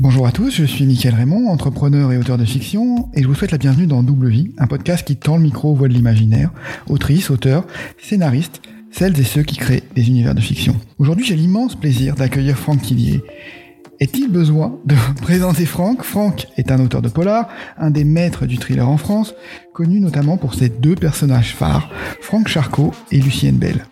Bonjour à tous, je suis Mickaël Raymond, entrepreneur et auteur de fiction, et je vous souhaite la bienvenue dans Double Vie, un podcast qui tend le micro aux voix de l'imaginaire, autrices, auteurs, scénaristes, celles et ceux qui créent des univers de fiction. Aujourd'hui, j'ai l'immense plaisir d'accueillir Franck Tillier. Est-il besoin de présenter Franck? Franck est un auteur de polar, un des maîtres du thriller en France, connu notamment pour ses deux personnages phares, Franck Charcot et Lucienne Bell.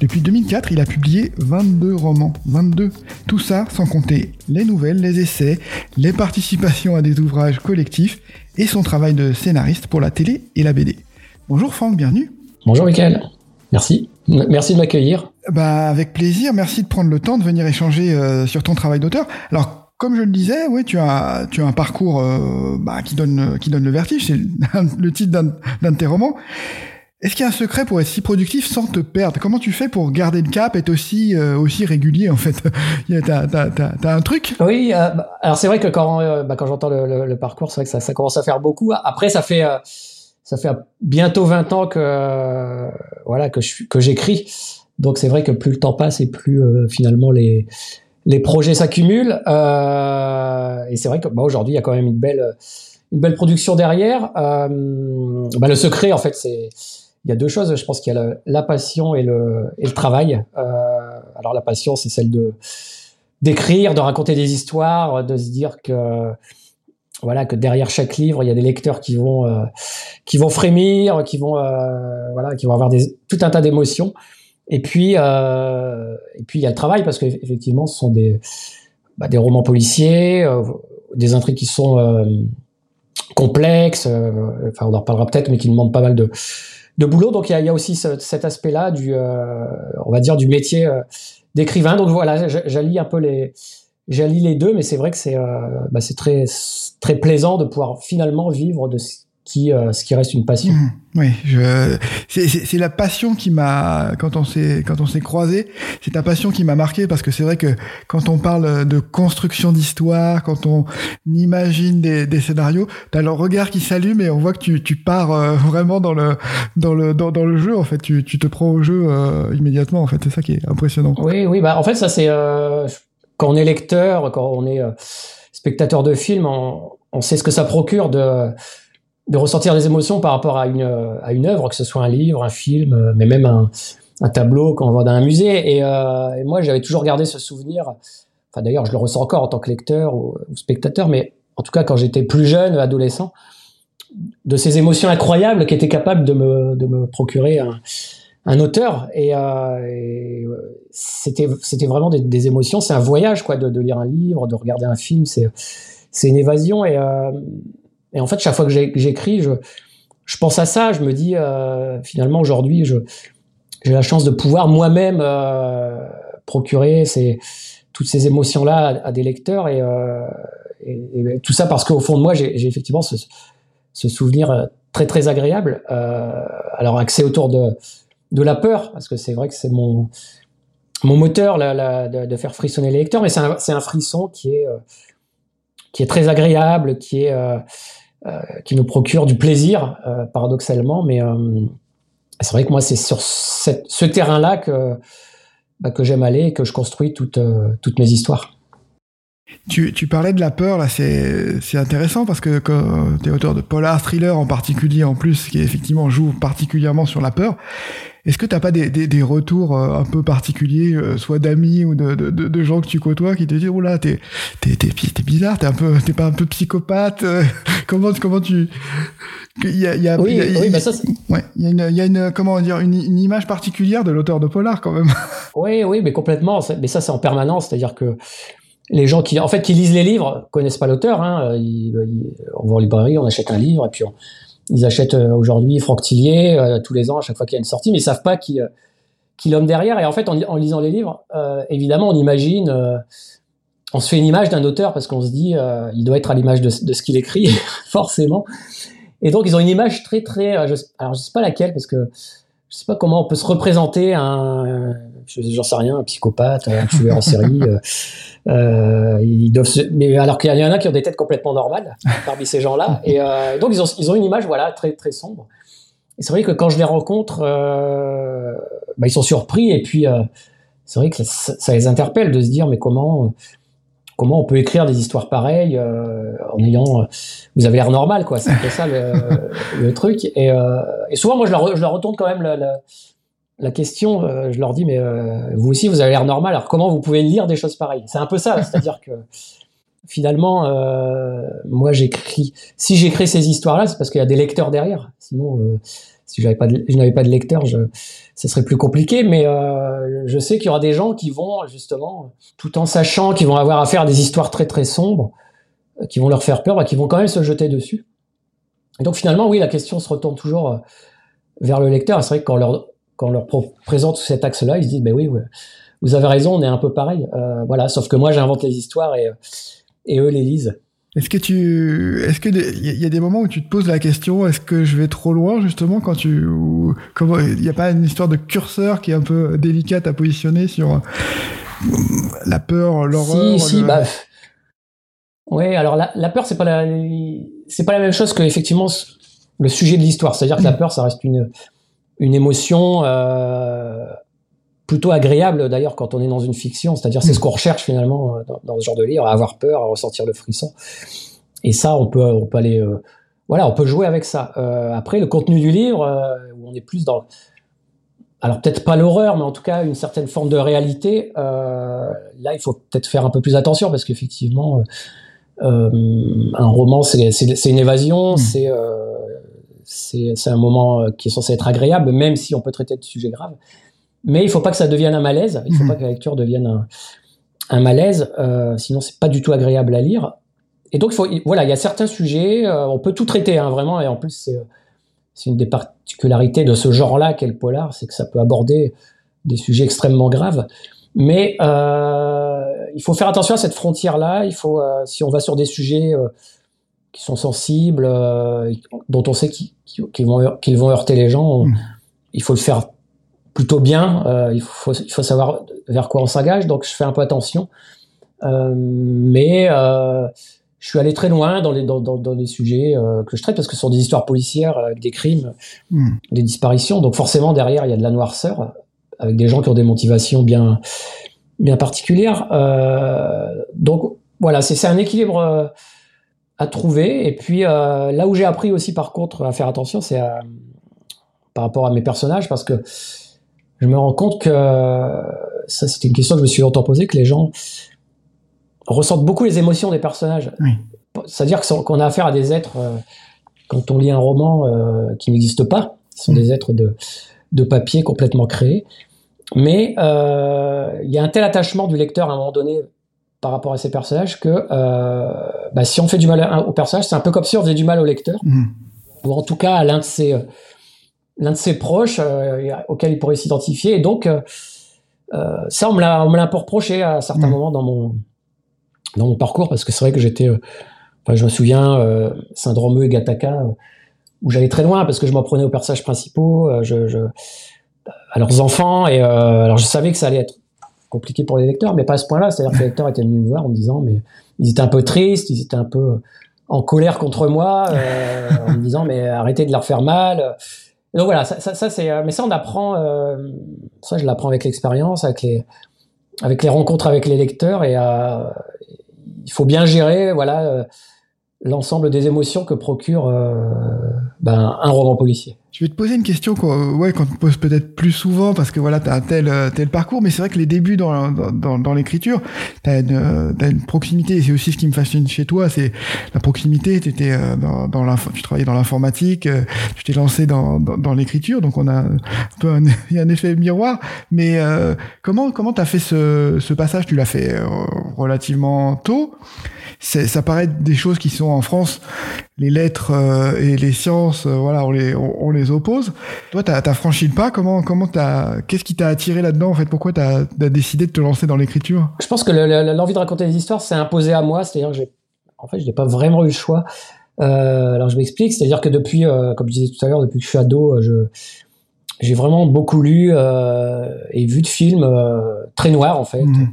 Depuis 2004, il a publié 22 romans, 22. Tout ça sans compter les nouvelles, les essais, les participations à des ouvrages collectifs et son travail de scénariste pour la télé et la BD. Bonjour Franck, bienvenue. Bonjour Michael, merci. Merci de m'accueillir. Bah avec plaisir, merci de prendre le temps de venir échanger euh, sur ton travail d'auteur. Alors comme je le disais, oui, tu as tu as un parcours euh, bah, qui donne qui donne le vertige, c'est le titre d'un de tes romans. Est-ce qu'il y a un secret pour être si productif sans te perdre? Comment tu fais pour garder le cap, être aussi euh, aussi régulier en fait? T'as as, un truc? Oui, euh, bah, alors c'est vrai que quand euh, bah, quand j'entends le, le, parcours, c'est vrai que ça, ça, commence à faire beaucoup. Après, ça fait ça fait bientôt 20 ans que voilà que je que j'écris. Donc c'est vrai que plus le temps passe et plus finalement les les projets s'accumulent. et c'est vrai que bah, aujourd'hui, il y a quand même une belle une belle production derrière. bah, le secret, en fait, c'est il y a deux choses. Je pense qu'il y a la, passion et le, travail. Euh, alors la passion, c'est celle de d'écrire, de raconter des histoires, de se dire que voilà que derrière chaque livre, il y a des lecteurs qui vont euh, qui vont frémir, qui vont euh, voilà, qui vont avoir tout un tas d'émotions. Et puis et puis il y a le travail parce qu'effectivement, ce sont des bah, des romans policiers, des intrigues qui sont complexes. enfin, on en reparlera peut-être, mais qui demandent pas mal de de boulot. Donc il y a, aussi cet aspect-là du, euh, on va dire, du métier euh, d'écrivain. Donc voilà, j'allie un peu les, j'allie les deux, mais c'est vrai que c'est, euh, bah, c'est très, très plaisant de pouvoir finalement vivre de qui, euh, ce qui reste une passion. Mmh, oui, je, c'est la passion qui m'a, quand on s'est, quand on s'est croisé, c'est ta passion qui m'a marqué parce que c'est vrai que quand on parle de construction d'histoire, quand on imagine des, des scénarios, t'as le regard qui s'allume et on voit que tu, tu pars euh, vraiment dans le, dans le, dans, dans, le jeu en fait. Tu, tu te prends au jeu euh, immédiatement en fait. C'est ça qui est impressionnant. Oui, oui, bah en fait ça c'est quand on est lecteur, quand on est spectateur de film, on, on sait ce que ça procure de de ressentir des émotions par rapport à une, à une œuvre, que ce soit un livre, un film, euh, mais même un, un tableau qu'on voit dans un musée. Et, euh, et moi, j'avais toujours gardé ce souvenir. Enfin, d'ailleurs, je le ressens encore en tant que lecteur ou, spectateur, mais en tout cas, quand j'étais plus jeune, adolescent, de ces émotions incroyables qu'était capable de me, de me procurer un, un auteur. Et, euh, et c'était, c'était vraiment des, des émotions. C'est un voyage, quoi, de, de, lire un livre, de regarder un film. C'est, c'est une évasion. Et, euh, et en fait, chaque fois que j'écris, je, je pense à ça. Je me dis, euh, finalement, aujourd'hui, j'ai la chance de pouvoir moi-même euh, procurer toutes ces émotions-là à, des lecteurs. Et, euh, et, tout ça parce qu'au fond de moi, j'ai effectivement ce, souvenir très, très agréable. Alors, axé autour de, de la peur, parce que c'est vrai que c'est mon, mon moteur de, faire frissonner les lecteurs, mais c'est un, un, frisson qui est, qui est très agréable, qui est qui nous procure du plaisir, euh, paradoxalement. Mais euh, c'est vrai que moi, c'est sur ce terrain-là que, bah, que j'aime aller et que je construis toutes, mes histoires. Tu, tu, parlais de la peur, là, c'est intéressant parce que tu es auteur de polar, thriller en particulier, en plus, qui effectivement joue particulièrement sur la peur, est-ce que t'as pas des, des, des, retours euh, un peu particuliers, euh, soit d'amis ou de, de, de, gens que tu côtoies, qui te disent oh là t'es t'es t'es bizarre, t'es un peu t'es pas un peu psychopathe euh, Comment comment tu il y a, il y a, oui, il y a, oui, bah ça, ouais, il y a une, il y a une, comment dire, une, une image particulière de l'auteur de polar quand même. Oui, oui, mais complètement. Mais ça, c'est en permanence, c'est-à-dire que les gens qui, en fait, qui lisent les livres connaissent pas l'auteur. Hein. on va en librairie, on achète un livre et puis on, ils achètent euh, aujourd'hui Franck Tillier euh, tous les ans à chaque fois qu'il y a une sortie, mais ils savent pas qui, euh, qui l'homme derrière. Et en fait, en, en lisant les livres, évidemment, on imagine, on se fait une image d'un auteur parce qu'on se dit, il doit être à l'image de, de, ce qu'il écrit, forcément. Et donc, ils ont une image très, très. Alors, je sais pas laquelle parce que je sais pas comment on peut se représenter un, j'en sais rien, un psychopathe, un tueur en série. Euh, euh, mais alors qu'il y en a qui ont des têtes complètement normales parmi ces gens-là. Et euh, donc ils ont, une image voilà très très sombre. Et c'est vrai que quand je les rencontre, bah, ils sont surpris et puis c'est vrai que ça, les interpelle de se dire mais comment comment on peut écrire des histoires pareilles en ayant vous avez l'air normal quoi c'est ça le, truc et, souvent moi je leur, retourne quand même la question, euh, je leur dis, mais euh, vous aussi, vous avez l'air normal, alors comment vous pouvez lire des choses pareilles? C'est un peu ça, c'est-à-dire que finalement, euh, moi j'écris, si j'écris ces histoires-là, c'est parce qu'il y a des lecteurs derrière. Sinon, si j'avais pas je n'avais pas de lecteurs, je, ça serait plus compliqué, mais je sais qu'il y aura des gens qui vont, justement, tout en sachant qu'ils vont avoir à faire des histoires très très sombres, qui vont leur faire peur, bah, qui vont quand même se jeter dessus. Et donc finalement, oui, la question se retourne toujours vers le lecteur. C'est vrai que leur quand on leur présente cet axe-là, ils se disent, ben oui, vous avez raison, on est un peu pareil. Euh, voilà, sauf que moi, j'invente les histoires et, et eux les lisent. Est-ce que tu, est-ce que il y a des moments où tu te poses la question, est-ce que je vais trop loin justement quand tu, comment, il n'y a pas une histoire de curseur qui est un peu délicate à positionner sur euh, la peur, l'horreur. Si, si, bah, ouais. Alors la, la peur, c'est pas la, c'est pas la même chose que effectivement le sujet de l'histoire. C'est-à-dire que la peur, ça reste une, une émotion euh, plutôt agréable d'ailleurs quand on est dans une fiction, c'est-à-dire c'est ce qu'on recherche finalement euh, dans, ce genre de livre, à avoir peur, à ressentir le frisson. Et ça, on peut, on peut aller, euh, voilà, on peut jouer avec ça. après, le contenu du livre, où on est plus dans, alors peut-être pas l'horreur, mais en tout cas une certaine forme de réalité. là, il faut peut-être faire un peu plus attention parce qu'effectivement, un roman, c'est une évasion, mmh. c'est c'est un moment euh, qui est censé être agréable, même si on peut traiter de sujets graves. Mais il faut pas que ça devienne un malaise. Il faut mhm. pas que la lecture devienne un, malaise, euh, sinon c'est pas du tout agréable à lire. Et donc, il faut, voilà, il y a certains sujets, euh, on peut tout traiter, hein, vraiment, et en plus, c'est, c'est une des particularités de ce genre-là qu'est le polar, c'est que ça peut aborder des sujets extrêmement graves. Mais euh, il faut faire attention à cette frontière-là. Il faut, euh, si on va sur des sujets qui sont sensibles, euh, dont on sait qu'ils vont, vont heurter les gens, hmm. il faut le faire plutôt bien. Euh, il, faut, il faut savoir vers quoi on s'engage. Donc je fais un peu attention. Euh, mais je suis allé très loin dans les, dans, dans, les sujets que je traite parce que ce sont des histoires policières avec des crimes, hmm. des disparitions. Donc forcément derrière il y a de la noirceur avec des gens qui ont des motivations bien bien particulières. donc voilà, c'est un équilibre à trouver. Et puis euh, là où j'ai appris aussi par contre à faire attention, c'est par rapport à mes personnages, parce que je me rends compte que ça c'était une question que je me suis longtemps posée, que les gens ressentent beaucoup les émotions des personnages. C'est-à-dire qu'on a affaire à des êtres, euh, quand on lit un roman euh, qui n'existe pas, ce sont mm. des êtres de, de papier complètement créés. Mais il y a un tel attachement du lecteur à un moment donné par rapport à ces personnages que euh, bah, si on fait du mal au personnage, c'est un peu comme si on faisait du mal au lecteur, mmh. ou en tout cas à l'un de ses, euh, l'un de ses proches euh, auquel il pourrait s'identifier. Et donc, ça, on me l'a, on me l'a un peu reproché à certains mmh. moments dans mon, dans mon parcours, parce que c'est vrai que j'étais, je me souviens, syndrome et Gataka, où j'allais très loin parce que je m'en prenais aux personnages principaux, je, je, à leurs enfants, et alors je savais que ça allait être compliqué pour les lecteurs, mais pas à ce point-là. C'est-à-dire que les lecteurs étaient venus me voir en me disant, mais ils étaient un peu tristes, ils étaient un peu en colère contre moi, euh, en me disant, mais arrêtez de leur faire mal. donc voilà, ça, c'est, mais ça on apprend, euh, ça je l'apprends avec l'expérience, avec les, avec les rencontres avec les lecteurs et euh, il faut bien gérer, voilà l'ensemble des émotions que procure ben, un roman policier. Je vais te poser une question qu'on ouais, qu'on te pose peut-être plus souvent parce que voilà, tu as un tel, euh, tel parcours, mais c'est vrai que les débuts dans, dans, dans l'écriture, tu as, euh, as, une proximité, et c'est aussi ce qui me fascine chez toi, c'est la proximité, étais euh, dans, dans tu travaillais dans l'informatique, tu t'es lancé dans, dans, dans l'écriture, donc on a un peu un, un effet miroir, mais comment comment tu as fait ce, ce passage? Tu l'as fait relativement tôt ça paraît des choses qui sont en France, les lettres et les sciences, voilà, on les, on les oppose. Toi, tu as, franchi le pas. Comment, comment t'as, qu'est-ce qui t'a attiré là-dedans en fait? Pourquoi tu as, décidé de te lancer dans l'écriture? Je pense que l'envie de raconter des histoires s'est imposée à moi. C'est-à-dire que j'ai, en fait, je n'ai pas vraiment eu le choix. Euh, alors je m'explique. C'est-à-dire que depuis, euh, comme je disais tout à l'heure, depuis que je suis ado, je j'ai vraiment beaucoup lu euh, et vu de films très noirs en fait, mmh.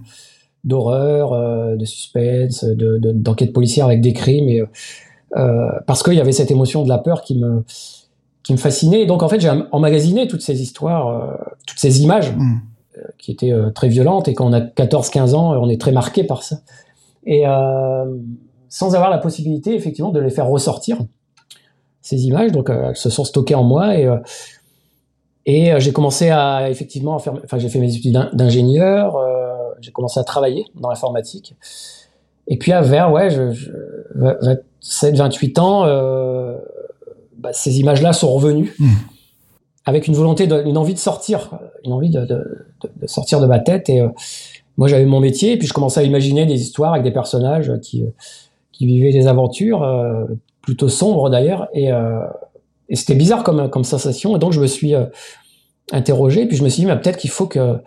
D'horreur, de suspense, de, d'enquête policière avec des crimes et parce qu'il y avait cette émotion de la peur qui me qui me fascinait. Et donc, en fait, j'ai emmagasiné toutes ces histoires, euh, toutes ces images mm. euh, qui étaient euh, très violentes. Et quand on a 14-15 ans, on est très marqué par ça. et sans avoir la possibilité effectivement de les faire ressortir ces images. Donc elles se sont stockées en moi et et j'ai commencé à effectivement faire, enfin j'ai fait mes études d'ingénieur, j'ai commencé à travailler dans l'informatique. Et puis à vers ouais, je, je 27, 28 ans, euh, bah, ces images-là sont revenues mmh. avec une volonté, de, une envie de sortir, une envie de, de, de sortir de ma tête. Et euh, moi, j'avais mon métier, et puis je commençais à imaginer des histoires avec des personnages qui, qui vivaient des aventures euh, plutôt sombres d'ailleurs. Et, euh, et c'était bizarre comme, comme sensation. Et donc je me suis interrogé, puis je me suis dit, mais peut-être qu'il faut que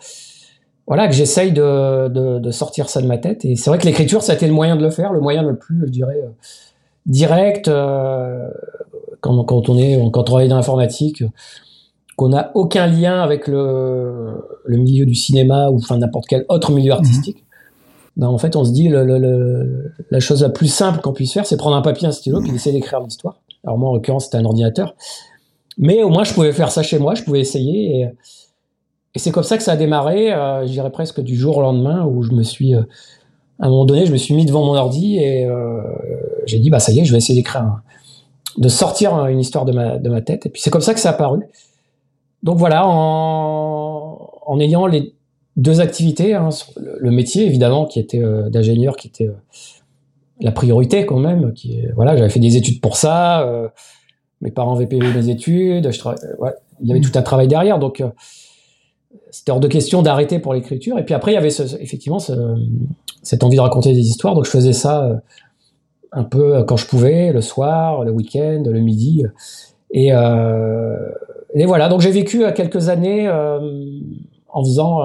voilà, que j'essaye de, de, de, sortir ça de ma tête. Et c'est vrai que l'écriture, ça a été le moyen de le faire, le moyen le plus, je dirais, euh, direct. Euh, quand, quand, on est, quand on travaille dans l'informatique, qu'on n'a aucun lien avec le, le, milieu du cinéma ou enfin n'importe quel autre milieu mhm. artistique. Ben, en fait, on se dit le, le, la chose la plus simple qu'on puisse faire, c'est prendre un papier, un stylo, puis essayer d'écrire l'histoire. Alors moi, en l'occurrence, c'était un ordinateur, mais au moins, je pouvais faire ça chez moi, je pouvais essayer. Et, et c'est comme ça que ça a démarré, euh, je dirais presque du jour au lendemain, où je me suis, euh, à un moment donné, je me suis mis devant mon ordi et euh, j'ai dit, bah ça y est, je vais essayer d'écrire, de sortir une histoire de ma, de ma tête. Et puis c'est comme ça que ça a apparu. Donc voilà, en, en ayant les deux activités, hein, le, métier évidemment qui était d'ingénieur, qui était la priorité quand même. Qui, voilà, j'avais fait des études pour ça. Mes parents avaient payé mes études. Je ouais, il y avait tout un travail derrière, donc c'était hors de question d'arrêter pour l'écriture. Et puis après, il y avait effectivement cette envie de raconter des histoires. Donc je faisais ça euh, un peu quand je pouvais, le soir, le week-end, le midi. Et, euh, et voilà, donc j'ai vécu euh, quelques années en faisant,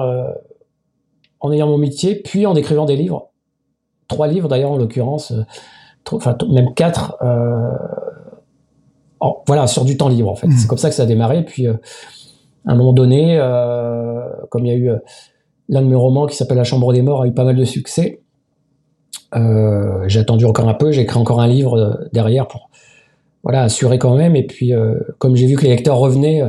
en ayant mon métier, puis en écrivant des livres. Trois livres d'ailleurs en l'occurrence, enfin même quatre. voilà, sur du temps libre en fait. Mmh. C'est comme ça que ça a démarré. Puis à un moment donné, euh, comme il y a eu euh, l'un de mes romans qui s'appelle La Chambre des Morts, a eu pas mal de succès. Euh, j'ai attendu encore un peu, j'ai écrit encore un livre euh, derrière pour voilà assurer quand même. Et puis, euh, comme j'ai vu que les lecteurs revenaient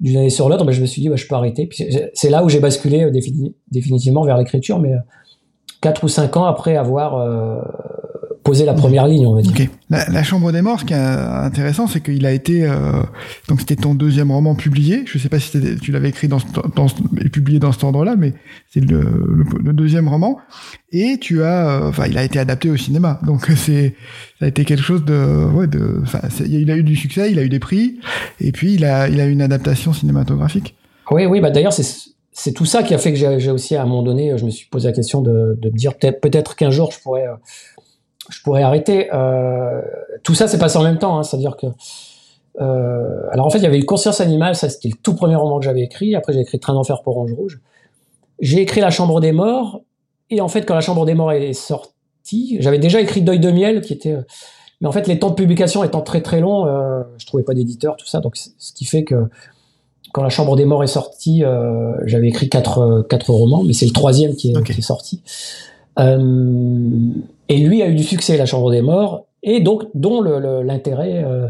d'une année sur l'autre, ben, je me suis dit bah, je peux arrêter. C'est là où j'ai basculé définitivement vers l'écriture, mais quatre ou cinq ans après avoir poser la première ligne, on va dire. La, Chambre des Morts, ce qui est intéressant, c'est qu'il a été euh, donc c'était ton deuxième roman publié. Je sais pas si tu l'avais écrit dans, dans, et publié dans cet ordre-là, mais c'est le, le, deuxième roman. Et tu as, euh, enfin, il a été adapté au cinéma. Donc c'est ça a été quelque chose de, ouais, de, enfin, il a eu du succès, il a eu des prix, et puis il a il a eu une adaptation cinématographique. Oui, oui, bah d'ailleurs c'est c'est tout ça qui a fait que j'ai aussi à un moment donné, je me suis posé la question de, de me dire peut-être peut-être qu'un jour je pourrais euh, je pourrais arrêter. Euh, tout ça s'est passé en même temps, hein, c'est-à-dire que. Euh, alors en fait, il y avait eu Conscience animale, ça c'était le tout premier roman que j'avais écrit. Après, j'ai écrit Train d'enfer pour Orange Rouge. J'ai écrit La Chambre des Morts, et en fait, quand La Chambre des Morts est sortie, j'avais déjà écrit Deuil de miel, qui était. Mais en fait, les temps de publication étant très très longs, euh, je trouvais pas d'éditeur, tout ça. Donc, ce qui fait que quand La Chambre des Morts est sortie, euh, j'avais écrit quatre, quatre romans, mais c'est le troisième qui est, qui est sorti. Euh, et lui a eu du succès, La Chambre des Morts, et donc dont l'intérêt euh,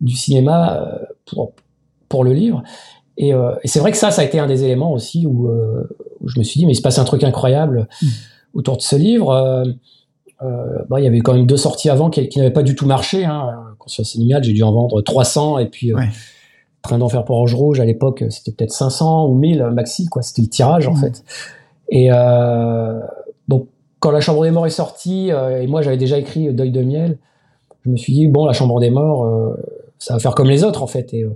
du cinéma euh, pour, pour le livre. Et, et c'est vrai que ça, ça a été un des éléments aussi où, où, je me suis dit, mais il se passe un truc incroyable mmh. autour de ce livre. Euh, bah, il y avait quand même deux sorties avant qui, qui n'avaient pas du tout marché. Hein. Conscience animale, j'ai dû en vendre 300 et puis ouais. Train d'enfer pour Orange Rouge à l'époque, c'était peut-être 500 ou 1000 maxi quoi. C'était le tirage en mmh. fait. Et euh, quand La Chambre des Morts est sortie, euh, et moi j'avais déjà écrit Deuil de miel, je me suis dit, bon, La Chambre des Morts, euh, ça va faire comme les autres en fait. Et, euh,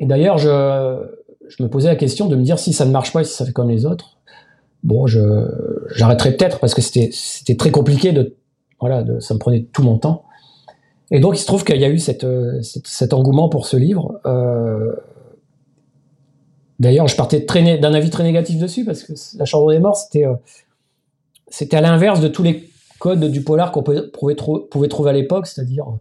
d'ailleurs, je, je me posais la question de me dire si ça ne marche pas, si ça fait comme les autres, bon, je, j'arrêterais peut-être parce que c'était, c'était très compliqué de, voilà, de, ça me prenait tout mon temps. Et donc il se trouve qu'il y a eu cette, cet engouement pour ce livre. Euh, D'ailleurs, je partais d'un avis très négatif dessus parce que La Chambre des Morts, c'était c'était à l'inverse de tous les codes du polar qu'on pouvait, pouvait, trouver à l'époque, c'est-à-dire euh,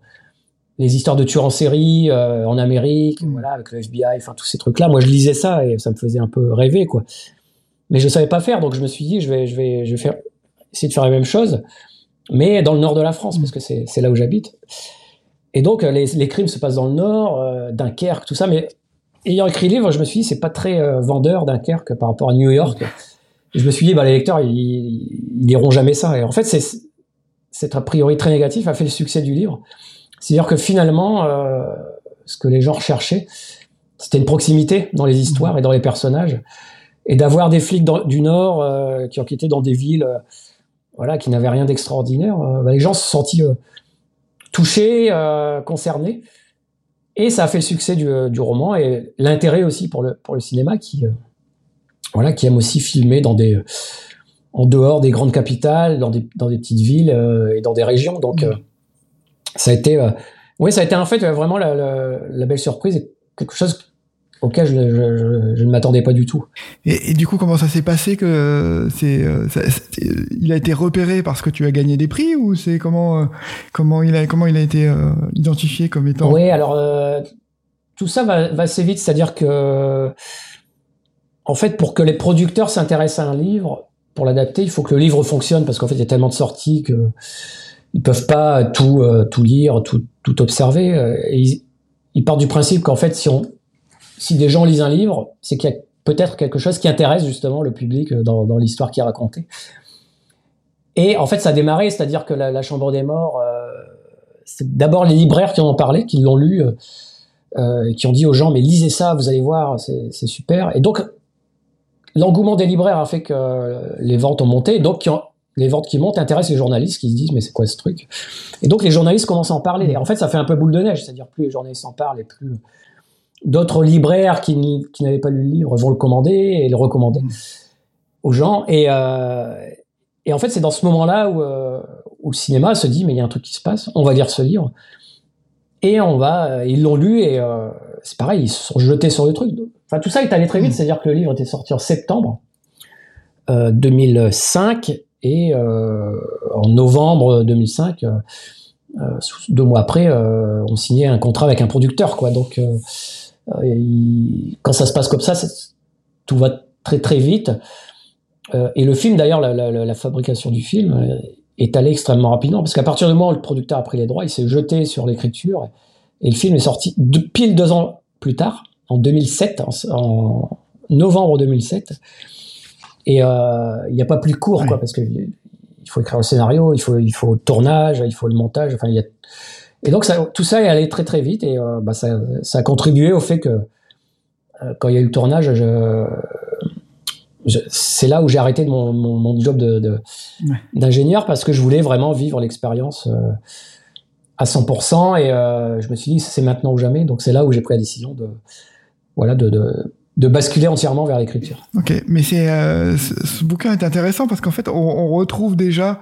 les histoires de tueurs en série euh, en Amérique, mm. voilà, avec le FBI, enfin tous ces trucs-là. Moi, je lisais ça et ça me faisait un peu rêver, quoi. Mais je savais pas faire, donc je me suis dit, je vais, je vais, je vais faire, essayer de faire la même chose, mais dans le nord de la France, mm. parce que c'est là où j'habite. Et donc, les, les, crimes se passent dans le nord, euh, Dunkerque, tout ça. Mais ayant écrit le livre, je me suis dit, c'est pas très euh, vendeur Dunkerque par rapport à New York. Je me suis dit, bah, les lecteurs, ils, liront jamais ça. Et en fait, c'est, a priori très négatif a fait le succès du livre. C'est-à-dire que finalement, euh, ce que les gens recherchaient, c'était une proximité dans les histoires et dans les personnages. Et d'avoir des flics du Nord euh, qui enquêtaient dans des villes euh, voilà, qui n'avaient rien d'extraordinaire, bah, les gens se sentent touchés, concernés. Et ça a fait le succès du, du roman et l'intérêt aussi pour le, pour le cinéma qui, voilà, qui aime aussi filmer dans des, en dehors des grandes capitales, dans des, dans des petites villes et dans des régions. Donc, mmh. ça a été, oui, ça a été en fait vraiment la, la, la belle surprise et quelque chose auquel je, je, je, ne m'attendais pas du tout. Et, et, du coup, comment ça s'est passé que c'est, euh, il a été repéré parce que tu as gagné des prix ou c'est comment euh, comment il a comment il a été euh, identifié comme étant Oui, alors tout ça va, va assez vite, c'est-à-dire que en fait, pour que les producteurs s'intéressent à un livre, pour l'adapter, il faut que le livre fonctionne parce qu'en fait, il y a tellement de sorties que ils peuvent pas tout tout lire, tout tout observer. Et ils, ils partent du principe qu'en fait, si on si des gens lisent un livre, c'est qu'il y a peut-être quelque chose qui intéresse justement le public euh, dans, dans l'histoire qui est racontée. Et en fait, ça a démarré, c'est-à-dire que la, la, Chambre des Morts, euh, c'est d'abord les libraires qui en ont parlé, qui l'ont lu, euh, euh, qui ont dit aux gens mais lisez ça, vous allez voir, c'est super. Et donc l'engouement des libraires a fait que les ventes ont monté, donc les ventes qui montent intéressent les journalistes qui se disent mais c'est quoi ce truc? Et donc les journalistes commencent à en parler. En fait, ça fait un peu boule de neige, c'est-à-dire plus les journalistes en parlent et plus d'autres libraires qui, n'avaient pas lu le livre vont le commander et le recommander aux gens. Et, euh, en fait, c'est dans ce moment-là où, euh, où, le cinéma se dit, mais il y a un truc qui se passe, on va lire ce livre. Et on va, euh, ils l'ont lu et euh, c'est pareil, ils se sont jetés sur le truc. Enfin, tout ça est allé très vite, c'est-à-dire que le livre était sorti en septembre 2005 et en novembre 2005, deux mois après, on signait un contrat avec un producteur, quoi. Donc euh, quand ça se passe comme ça, tout va très très vite. Euh, et le film, d'ailleurs, la, la, la, fabrication du film euh, est allée extrêmement rapidement, parce qu'à partir du moment où le producteur a pris les droits, il s'est jeté sur l'écriture, et le film est sorti de, pile deux ans plus tard, en 2007, en, novembre 2007. Et euh, il n'y a pas plus court, quoi, parce que il faut écrire le scénario, il faut, il faut le tournage, il faut le montage, enfin, il y a et donc ça, tout ça est allé très très vite et euh, bah, ça, ça, a contribué au fait que euh, quand il y a eu le tournage, je, je, c'est là où j'ai arrêté mon, mon, mon job de, de d'ingénieur parce que je voulais vraiment vivre l'expérience euh, à 100% et euh, je me suis dit c'est maintenant ou jamais. Donc c'est là où j'ai pris la décision de voilà de, de basculer entièrement vers l'écriture. Ok, mais c'est ce, ce, bouquin est intéressant parce qu'en fait on, retrouve déjà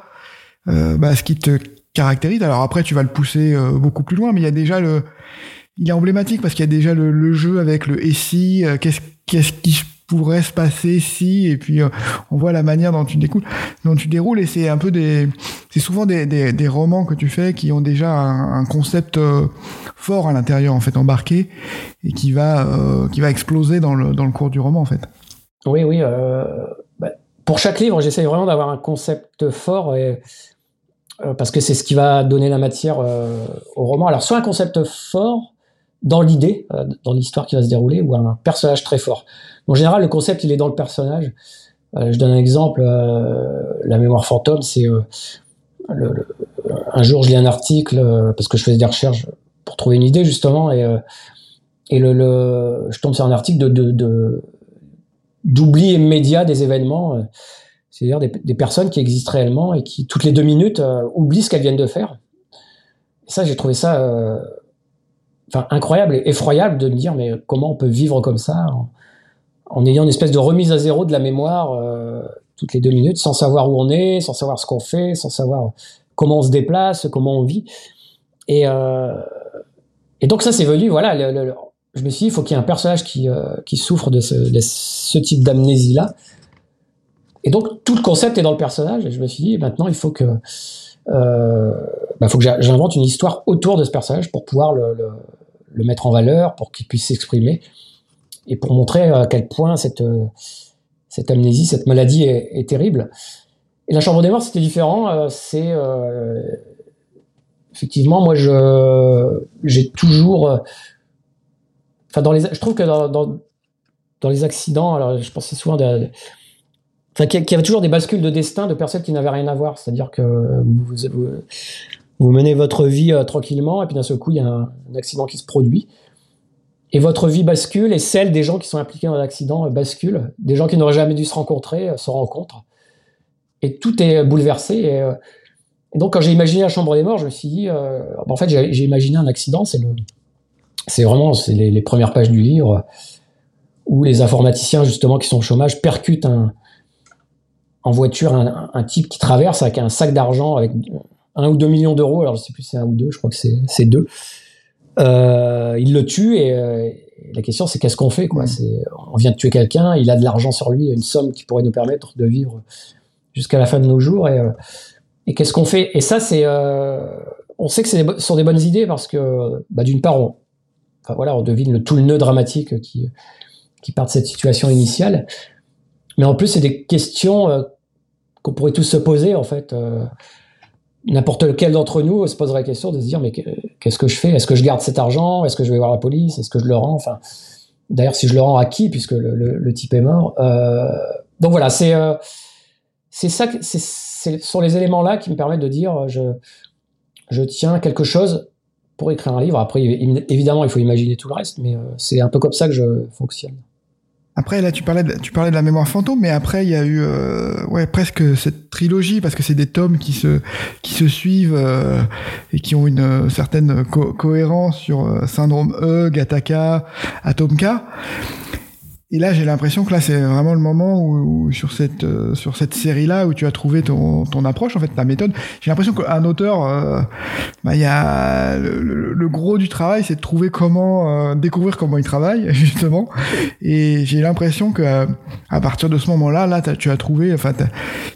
bah, ce qui te caractérise. Alors après, tu vas le pousser euh, beaucoup plus loin, mais il y a déjà le, il est emblématique parce qu'il y a déjà le, jeu avec le et si, euh, qu'est-ce, qu'est-ce qui pourrait se passer si, et puis euh, on voit la manière dont tu découles, dont tu déroules, et c'est un peu des, c'est souvent des, des, romans que tu fais qui ont déjà un, concept fort à l'intérieur en fait embarqué et qui va, qui va exploser dans le, dans le cours du roman en fait. Oui, oui. Bah, pour chaque livre, j'essaye vraiment d'avoir un concept fort et euh, parce que c'est ce qui va donner la matière euh, au roman. Alors, soit un concept fort dans l'idée, euh, dans l'histoire qui va se dérouler, ou un personnage très fort. En général, le concept, il est dans le personnage. je donne un exemple. la mémoire fantôme, c'est un jour, je lis un article parce que je faisais des recherches pour trouver une idée justement, et, et le, je tombe sur un article de, de, d'oubli immédiat des événements c'est-à-dire des, des, personnes qui existent réellement et qui, toutes les deux minutes, euh, oublient ce qu'elles viennent de faire. Et ça, j'ai trouvé ça euh, enfin, incroyable et effroyable de me dire, mais comment on peut vivre comme ça en, ayant une espèce de remise à zéro de la mémoire euh, toutes les deux minutes, sans savoir où on est, sans savoir ce qu'on fait, sans savoir comment on se déplace, comment on vit. Et, euh, et donc ça, c'est venu, voilà, je me suis dit, il faut qu'il y ait un personnage qui, euh, qui souffre de ce, type d'amnésie-là et donc tout le concept est dans le personnage. Et je me suis dit maintenant il faut que bah, faut que j'invente une histoire autour de ce personnage pour pouvoir le, le, mettre en valeur, pour qu'il puisse s'exprimer et pour montrer à quel point cette cette amnésie, cette maladie est, terrible. Et la chambre des morts c'était différent. Euh, c'est euh, effectivement moi je j'ai toujours euh, enfin dans les je trouve que dans, dans, dans les accidents alors je pensais souvent de, enfin, qu'il y avait toujours des bascules de destin de personnes qui n'avaient rien à voir. C'est-à-dire que vous, vous, menez votre vie euh, tranquillement et puis d'un seul coup, il y a un, accident qui se produit. Et votre vie bascule et celle des gens qui sont impliqués dans l'accident bascule. Des gens qui n'auraient jamais dû se rencontrer se rencontrent. Et tout est bouleversé. Et, donc, quand j'ai imaginé la chambre des morts, je me suis dit, en fait, j'ai imaginé un accident. C'est vraiment les, premières pages du livre où les informaticiens justement qui sont au chômage percutent un, en voiture un, type qui traverse avec un sac d'argent avec un ou deux millions d'euros. Alors je sais plus si c'est un ou deux, je crois que c'est deux. Euh, il le tue et euh, la question c'est qu'est-ce qu'on fait quoi? C'est on vient de tuer quelqu'un, il a de l'argent sur lui, une somme qui pourrait nous permettre de vivre jusqu'à la fin de nos jours et, euh, et qu'est-ce qu'on fait? Et ça c'est on sait que c'est sont des bonnes idées parce que bah, d'une part on, enfin voilà, on devine le, tout le nœud dramatique qui, qui part de cette situation initiale. Mais en plus, c'est des questions euh, qu'on pourrait tous se poser, en fait. Euh, n'importe lequel d'entre nous se poserait la question de se dire, mais qu'est-ce que je fais? Est-ce que je garde cet argent? Est-ce que je vais voir la police? Est-ce que je le rends? Enfin, d'ailleurs, si je le rends à qui, puisque le, type est mort. Euh, donc voilà, c'est c'est ça, ce sont les éléments-là qui me permettent de dire, je, je tiens quelque chose pour écrire un livre. Après, évidemment, il faut imaginer tout le reste, mais euh, c'est un peu comme ça que je fonctionne. Après, là, tu parlais, de, tu parlais de la mémoire fantôme, mais après, il y a eu, euh, ouais, presque cette trilogie, parce que c'est des tomes qui se, qui se suivent euh, et qui ont une certaine cohérence sur Syndrome E, Gattaca, Atomka. Et là, j'ai l'impression que là, c'est vraiment le moment où, sur cette euh, sur cette série-là où tu as trouvé ton, ton approche, en fait, ta méthode. J'ai l'impression qu'un auteur, euh, bah, il y a le, gros du travail, c'est de trouver comment euh, découvrir comment il travaille justement. Et j'ai l'impression que à partir de ce moment-là, là, tu as trouvé, enfin,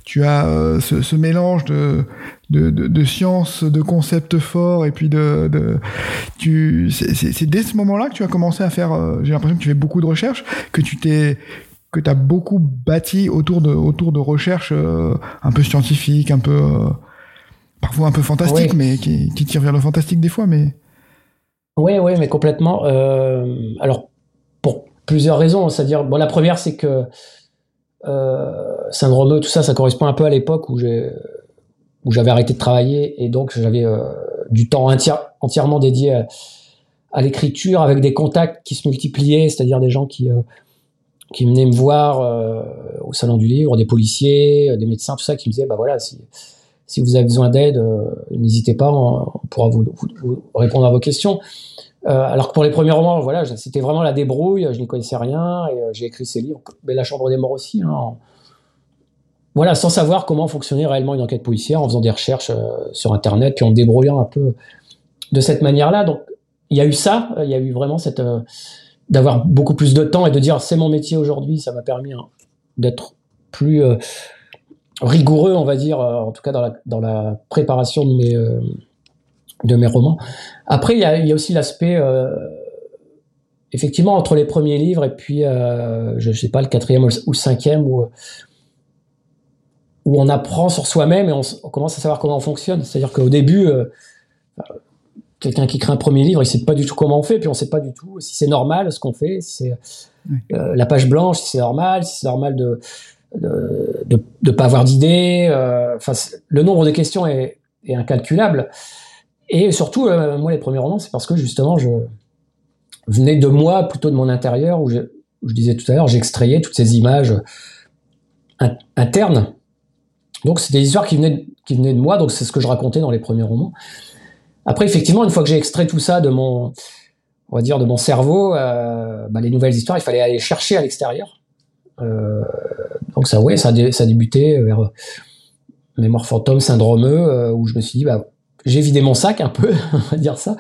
tu as ce, ce mélange de de, de, de science, de concepts forts, et puis de, de tu, c'est dès ce moment-là que tu as commencé à faire. Euh, j'ai l'impression que tu fais beaucoup de recherches, que tu t'es que tu as beaucoup bâti autour de autour de recherches euh, un peu scientifiques, un peu euh, parfois un peu fantastiques, mais qui, qui tirent vers le fantastique des fois, mais. Oui, oui, mais complètement. alors pour plusieurs raisons, c'est-à-dire bon, la première c'est que syndrome tout ça, ça correspond un peu à l'époque où j'ai où j'avais arrêté de travailler et donc j'avais euh, du temps entièrement dédié à, l'écriture avec des contacts qui se multipliaient, c'est-à-dire des gens qui euh, qui venaient me voir euh, au salon du livre, des policiers, des médecins, tout ça, qui me disaient bah voilà si si vous avez besoin d'aide, n'hésitez pas, on, pourra vous, répondre à vos questions. alors que pour les premiers romans, voilà, c'était vraiment la débrouille, je n'y connaissais rien et j'ai écrit ces livres, mais La Chambre des Morts aussi. Hein, voilà, sans savoir comment fonctionnait réellement une enquête policière, en faisant des recherches euh, sur Internet, puis en débrouillant un peu de cette manière-là. Donc, il y a eu ça, il y a eu vraiment cette euh, d'avoir beaucoup plus de temps et de dire c'est mon métier aujourd'hui, ça m'a permis hein, d'être plus euh, rigoureux, on va dire, en tout cas dans la, préparation de mes, romans. Après, il y a, il y a aussi l'aspect, effectivement, entre les premiers livres et puis, je ne sais pas, le quatrième ou le cinquième, où où on apprend sur soi-même et on, commence à savoir comment on fonctionne. C'est-à-dire qu'au début, euh, quelqu'un qui crée un premier livre, il sait pas du tout comment on fait, puis on sait pas du tout si c'est normal ce qu'on fait, si c'est euh, la page blanche, si c'est normal, si c'est normal de de, de, pas avoir d'idées. Euh, le nombre de questions est, est incalculable. Et surtout, moi, les premiers romans, c'est parce que justement, je venais de moi, plutôt de mon intérieur, où je, je disais tout à l'heure, j'extrayais toutes ces images internes donc c'est des histoires qui venaient, qui venaient de moi, donc c'est ce que je racontais dans les premiers romans. Après, effectivement, une fois que j'ai extrait tout ça de mon, on va dire, de mon cerveau, euh, bah, les nouvelles histoires, il fallait aller chercher à l'extérieur. Euh, donc ça, ouais, ça, a, ça a débuté vers euh, Mémoire fantôme, syndromeux, où je me suis dit, bah, j'ai vidé mon sac un peu, on va dire ça.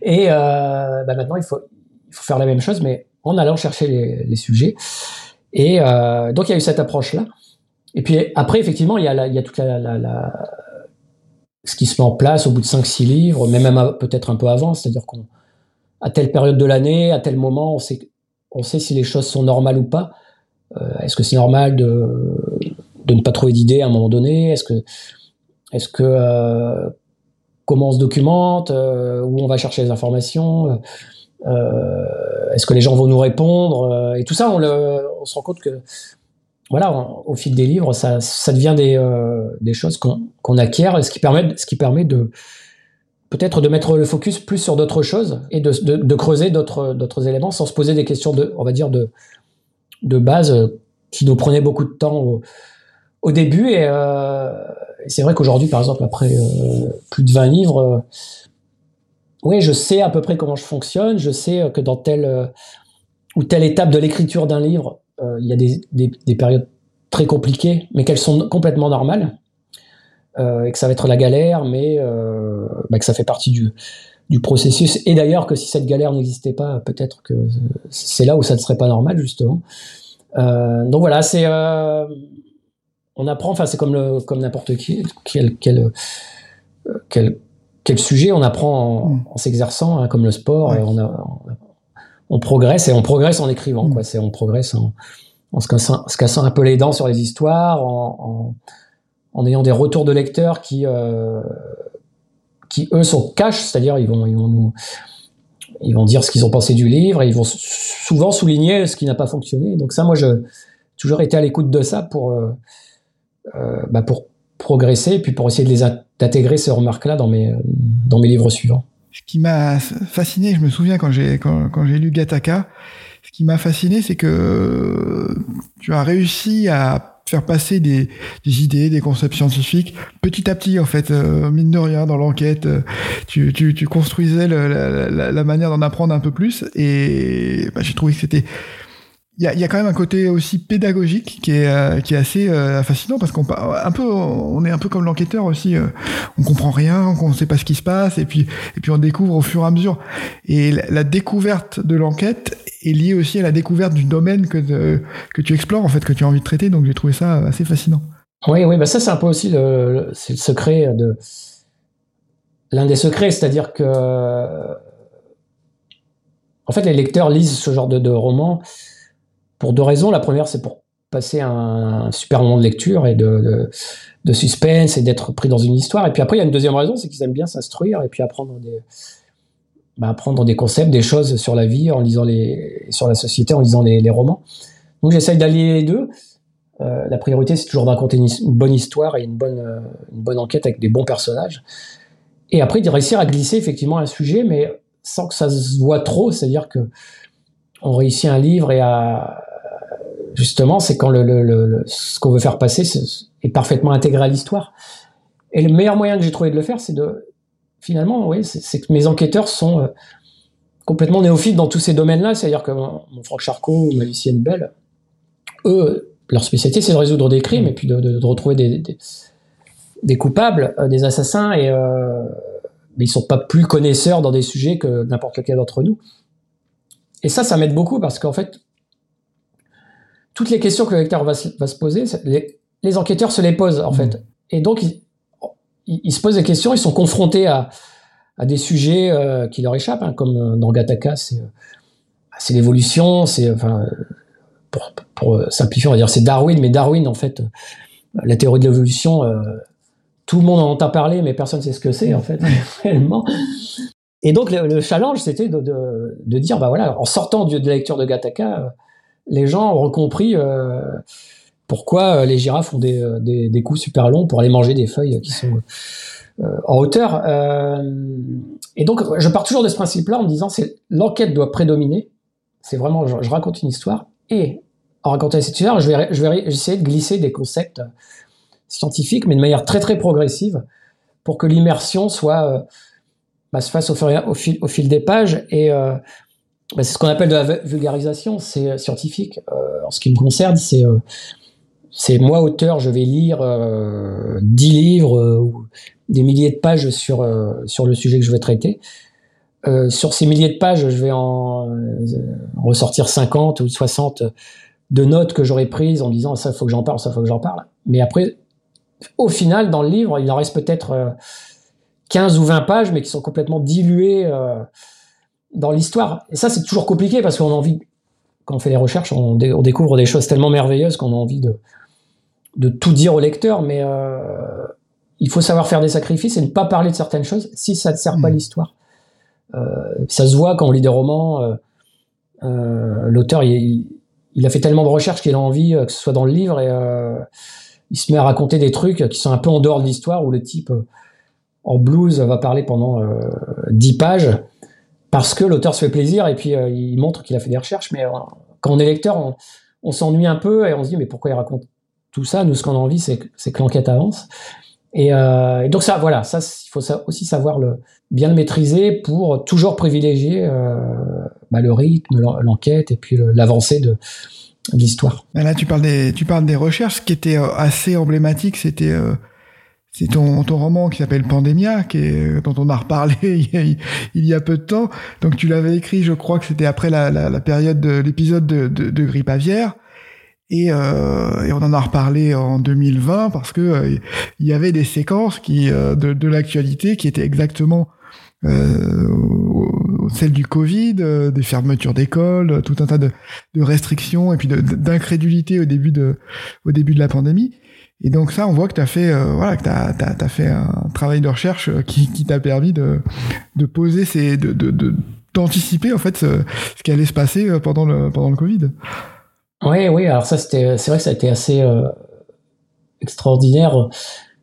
Et bah, maintenant, il faut, il faut faire la même chose, mais en allant chercher les, les sujets. Et donc il y a eu cette approche-là. Et puis après, effectivement, il y a, la, ce qui se met en place au bout de 5-6 livres, mais même peut-être un peu avant, c'est-à-dire qu'on à telle période de l'année, à tel moment, on sait, si les choses sont normales ou pas. Euh, est-ce que c'est normal de, ne pas trouver d'idées à un moment donné? Est-ce que, euh, comment on se documente? Euh, Où on va chercher les informations? Est-ce que les gens vont nous répondre? Et tout ça, on se rend compte que voilà, au fil des livres, ça, devient des, euh, des choses qu'on acquiert, ce qui permet, de peut-être de mettre le focus plus sur d'autres choses et de, creuser d'autres éléments sans se poser des questions de, on va dire, de, base euh, qui nous prenaient beaucoup de temps au, début. Et, euh, c'est vrai qu'aujourd'hui, par exemple, après plus de 20 livres, je sais à peu près comment je fonctionne. Je sais que dans telle ou telle étape de l'écriture d'un livre, il y a des, des, des, périodes très compliquées, mais qu'elles sont complètement normales. et que ça va être la galère, mais bah, que ça fait partie du, du processus. Et d'ailleurs, que si cette galère n'existait pas, peut-être que c'est là où ça ne serait pas normal, justement. Euh, donc voilà, c'est euh, on apprend, enfin c'est comme le, comme n'importe qui, quel, quel, quel, quel, sujet on apprend en, mm. en s'exerçant, hein, comme le sport, et on, a, on, progresse et on progresse en écrivant, mm. quoi. C'est on progresse en, en se, cassant, se, cassant, un peu les dents sur les histoires, en, en ayant des retours de lecteurs qui euh, qui eux sont cash, c'est-à-dire ils vont ils vont nous ils vont dire ce qu'ils ont pensé du livre et ils vont souvent souligner ce qui n'a pas fonctionné. Donc ça, moi, je toujours été à l'écoute de ça pour euh, euh, bah pour progresser et puis pour essayer de les d'intégrer ces remarques-là dans mes dans mes livres suivants. Ce qui m'a fasciné, je me souviens quand j'ai quand, quand j'ai lu Gataka, ce qui m'a fasciné, c'est que tu as réussi à faire passer des, des, idées, des concepts scientifiques petit à petit en fait, euh, mine de rien dans l'enquête, euh, tu, tu, tu, construisais la, la, la, manière d'en apprendre un peu plus et bah, j'ai trouvé que c'était il y a, quand même un côté aussi pédagogique qui est, euh, qui est assez euh, fascinant parce qu'on un peu on est un peu comme l'enquêteur aussi euh, on comprend rien on sait pas ce qui se passe et puis et puis on découvre au fur et à mesure. Et la, découverte de l'enquête est liée aussi à la découverte du domaine que que tu explores en fait que tu as envie de traiter. Donc j'ai trouvé ça assez fascinant. Oui oui bah ça c'est un peu aussi le secret de l'un des secrets c'est-à-dire que en fait les lecteurs lisent ce genre de, de romans pour deux raisons. La première, c'est pour passer un, super moment de lecture et de, suspense et d'être pris dans une histoire. Et puis après, il y a une deuxième raison, c'est qu'ils aiment bien s'instruire et puis apprendre des, bah, concepts, des choses sur la vie en lisant les, sur la société, en lisant les, les romans. Donc j'essaye d'allier les deux. Euh, la priorité, c'est toujours de raconter une, bonne histoire et une bonne, euh, une bonne enquête avec des bons personnages. Et après, de réussir à glisser effectivement un sujet, mais sans que ça se voit trop, c'est-à-dire que on réussit un livre et à, justement, c'est quand le, ce qu'on veut faire passer est, parfaitement intégré à l'histoire. Et le meilleur moyen que j'ai trouvé de le faire, c'est de, finalement, oui, c'est que mes enquêteurs sont euh, complètement néophytes dans tous ces domaines-là. C'est-à-dire que mon, Franck Charcot ou ma Lucienne Bell, eux, leur spécialité, c'est de résoudre des crimes et puis de, retrouver des, des, des coupables, euh, des assassins, et euh, mais ils sont pas plus connaisseurs dans des sujets que n'importe lequel d'entre nous. Et ça, ça m'aide beaucoup parce qu'en fait, toutes les questions que le lecteur va, va se poser, les, les, enquêteurs se les posent en mmh. fait. Et donc, ils, ils, se posent des questions, ils sont confrontés à, à des sujets euh, qui leur échappent, hein, comme euh, dans Gataka, c'est euh, c'est l'évolution, c'est enfin pour, pour, simplifier, on va dire c'est Darwin, mais Darwin en fait, la théorie de l'évolution, tout le monde en entend parler, mais personne ne sait ce que c'est en fait réellement. Et donc le, le challenge, c'était de, de, de, dire, bah voilà, en sortant de, de la lecture de Gataka, les gens ont compris euh, pourquoi euh, les girafes ont des, euh, des, des, coups super longs pour aller manger des feuilles qui sont en hauteur. Et donc, je pars toujours de ce principe-là en me disant, c'est l'enquête doit prédominer. C'est vraiment, je, raconte une histoire et en racontant cette histoire, je vais, je vais essayer de glisser des concepts scientifiques, mais de manière très très progressive, pour que l'immersion soit bah, se fasse au, fil, au fil des pages et c'est ce qu'on appelle de la vulgarisation, c'est euh, scientifique. Euh, en ce qui me concerne, c'est euh, moi auteur, je vais lire euh, 10 livres ou des milliers de pages sur sur le sujet que je vais traiter. sur ces milliers de pages, je vais en ressortir 50 ou 60 de notes que j'aurais prises en disant ça faut que j'en parle, ça faut que j'en parle. Mais après, au final, dans le livre, il en reste peut-être 15 ou 20 pages, mais qui sont complètement diluées dans l'histoire. Et ça, c'est toujours compliqué parce qu'on a envie, quand on fait les recherches, on, dé on découvre des choses tellement merveilleuses qu'on a envie de, de tout dire au lecteur, mais euh, il faut savoir faire des sacrifices et ne pas parler de certaines choses si ça ne sert pas mmh. l'histoire. Euh, ça se voit quand on lit des romans, euh, l'auteur il, il a fait tellement de recherches qu'il a envie que ce soit dans le livre et il se met à raconter des trucs qui sont un peu en dehors de l'histoire où le type en blues va parler pendant 10 pages parce que l'auteur se fait plaisir et puis il montre qu'il a fait des recherches. Mais quand on est lecteur, on, s'ennuie un peu et on se dit mais pourquoi il raconte tout ça? Nous, ce qu'on a envie, c'est que l'enquête avance. Euh, et, donc ça, voilà, ça, il faut aussi savoir le, bien le maîtriser pour toujours privilégier euh, bah, le rythme, l'enquête et puis l'avancée de, l'histoire. Là, tu parles des, tu parles des recherches. Qui était euh, assez emblématique, c'était c'est ton, ton roman qui s'appelle Pandémia, qui est, dont on a reparlé il y a, peu de temps. Donc tu l'avais écrit, je crois que c'était après la, la, la, période de l'épisode de, de, grippe aviaire. Et, euh, et, on en a reparlé en 2020 parce que euh, il y avait des séquences qui euh, de, de l'actualité qui étaient exactement euh, celles du Covid, euh, des fermetures d'écoles, tout un tas de, de restrictions et puis d'incrédulité au début de au début de la pandémie. Et donc ça, on voit que tu as fait, euh, voilà, que t'as, t'as, as fait un travail de recherche euh, qui, qui t'a permis de, de poser ces, de, de, d'anticiper en fait ce, ce, qui allait se passer euh, pendant le pendant le Covid. Oui, oui. Alors ça, c'était, c'est vrai que ça a été assez euh, extraordinaire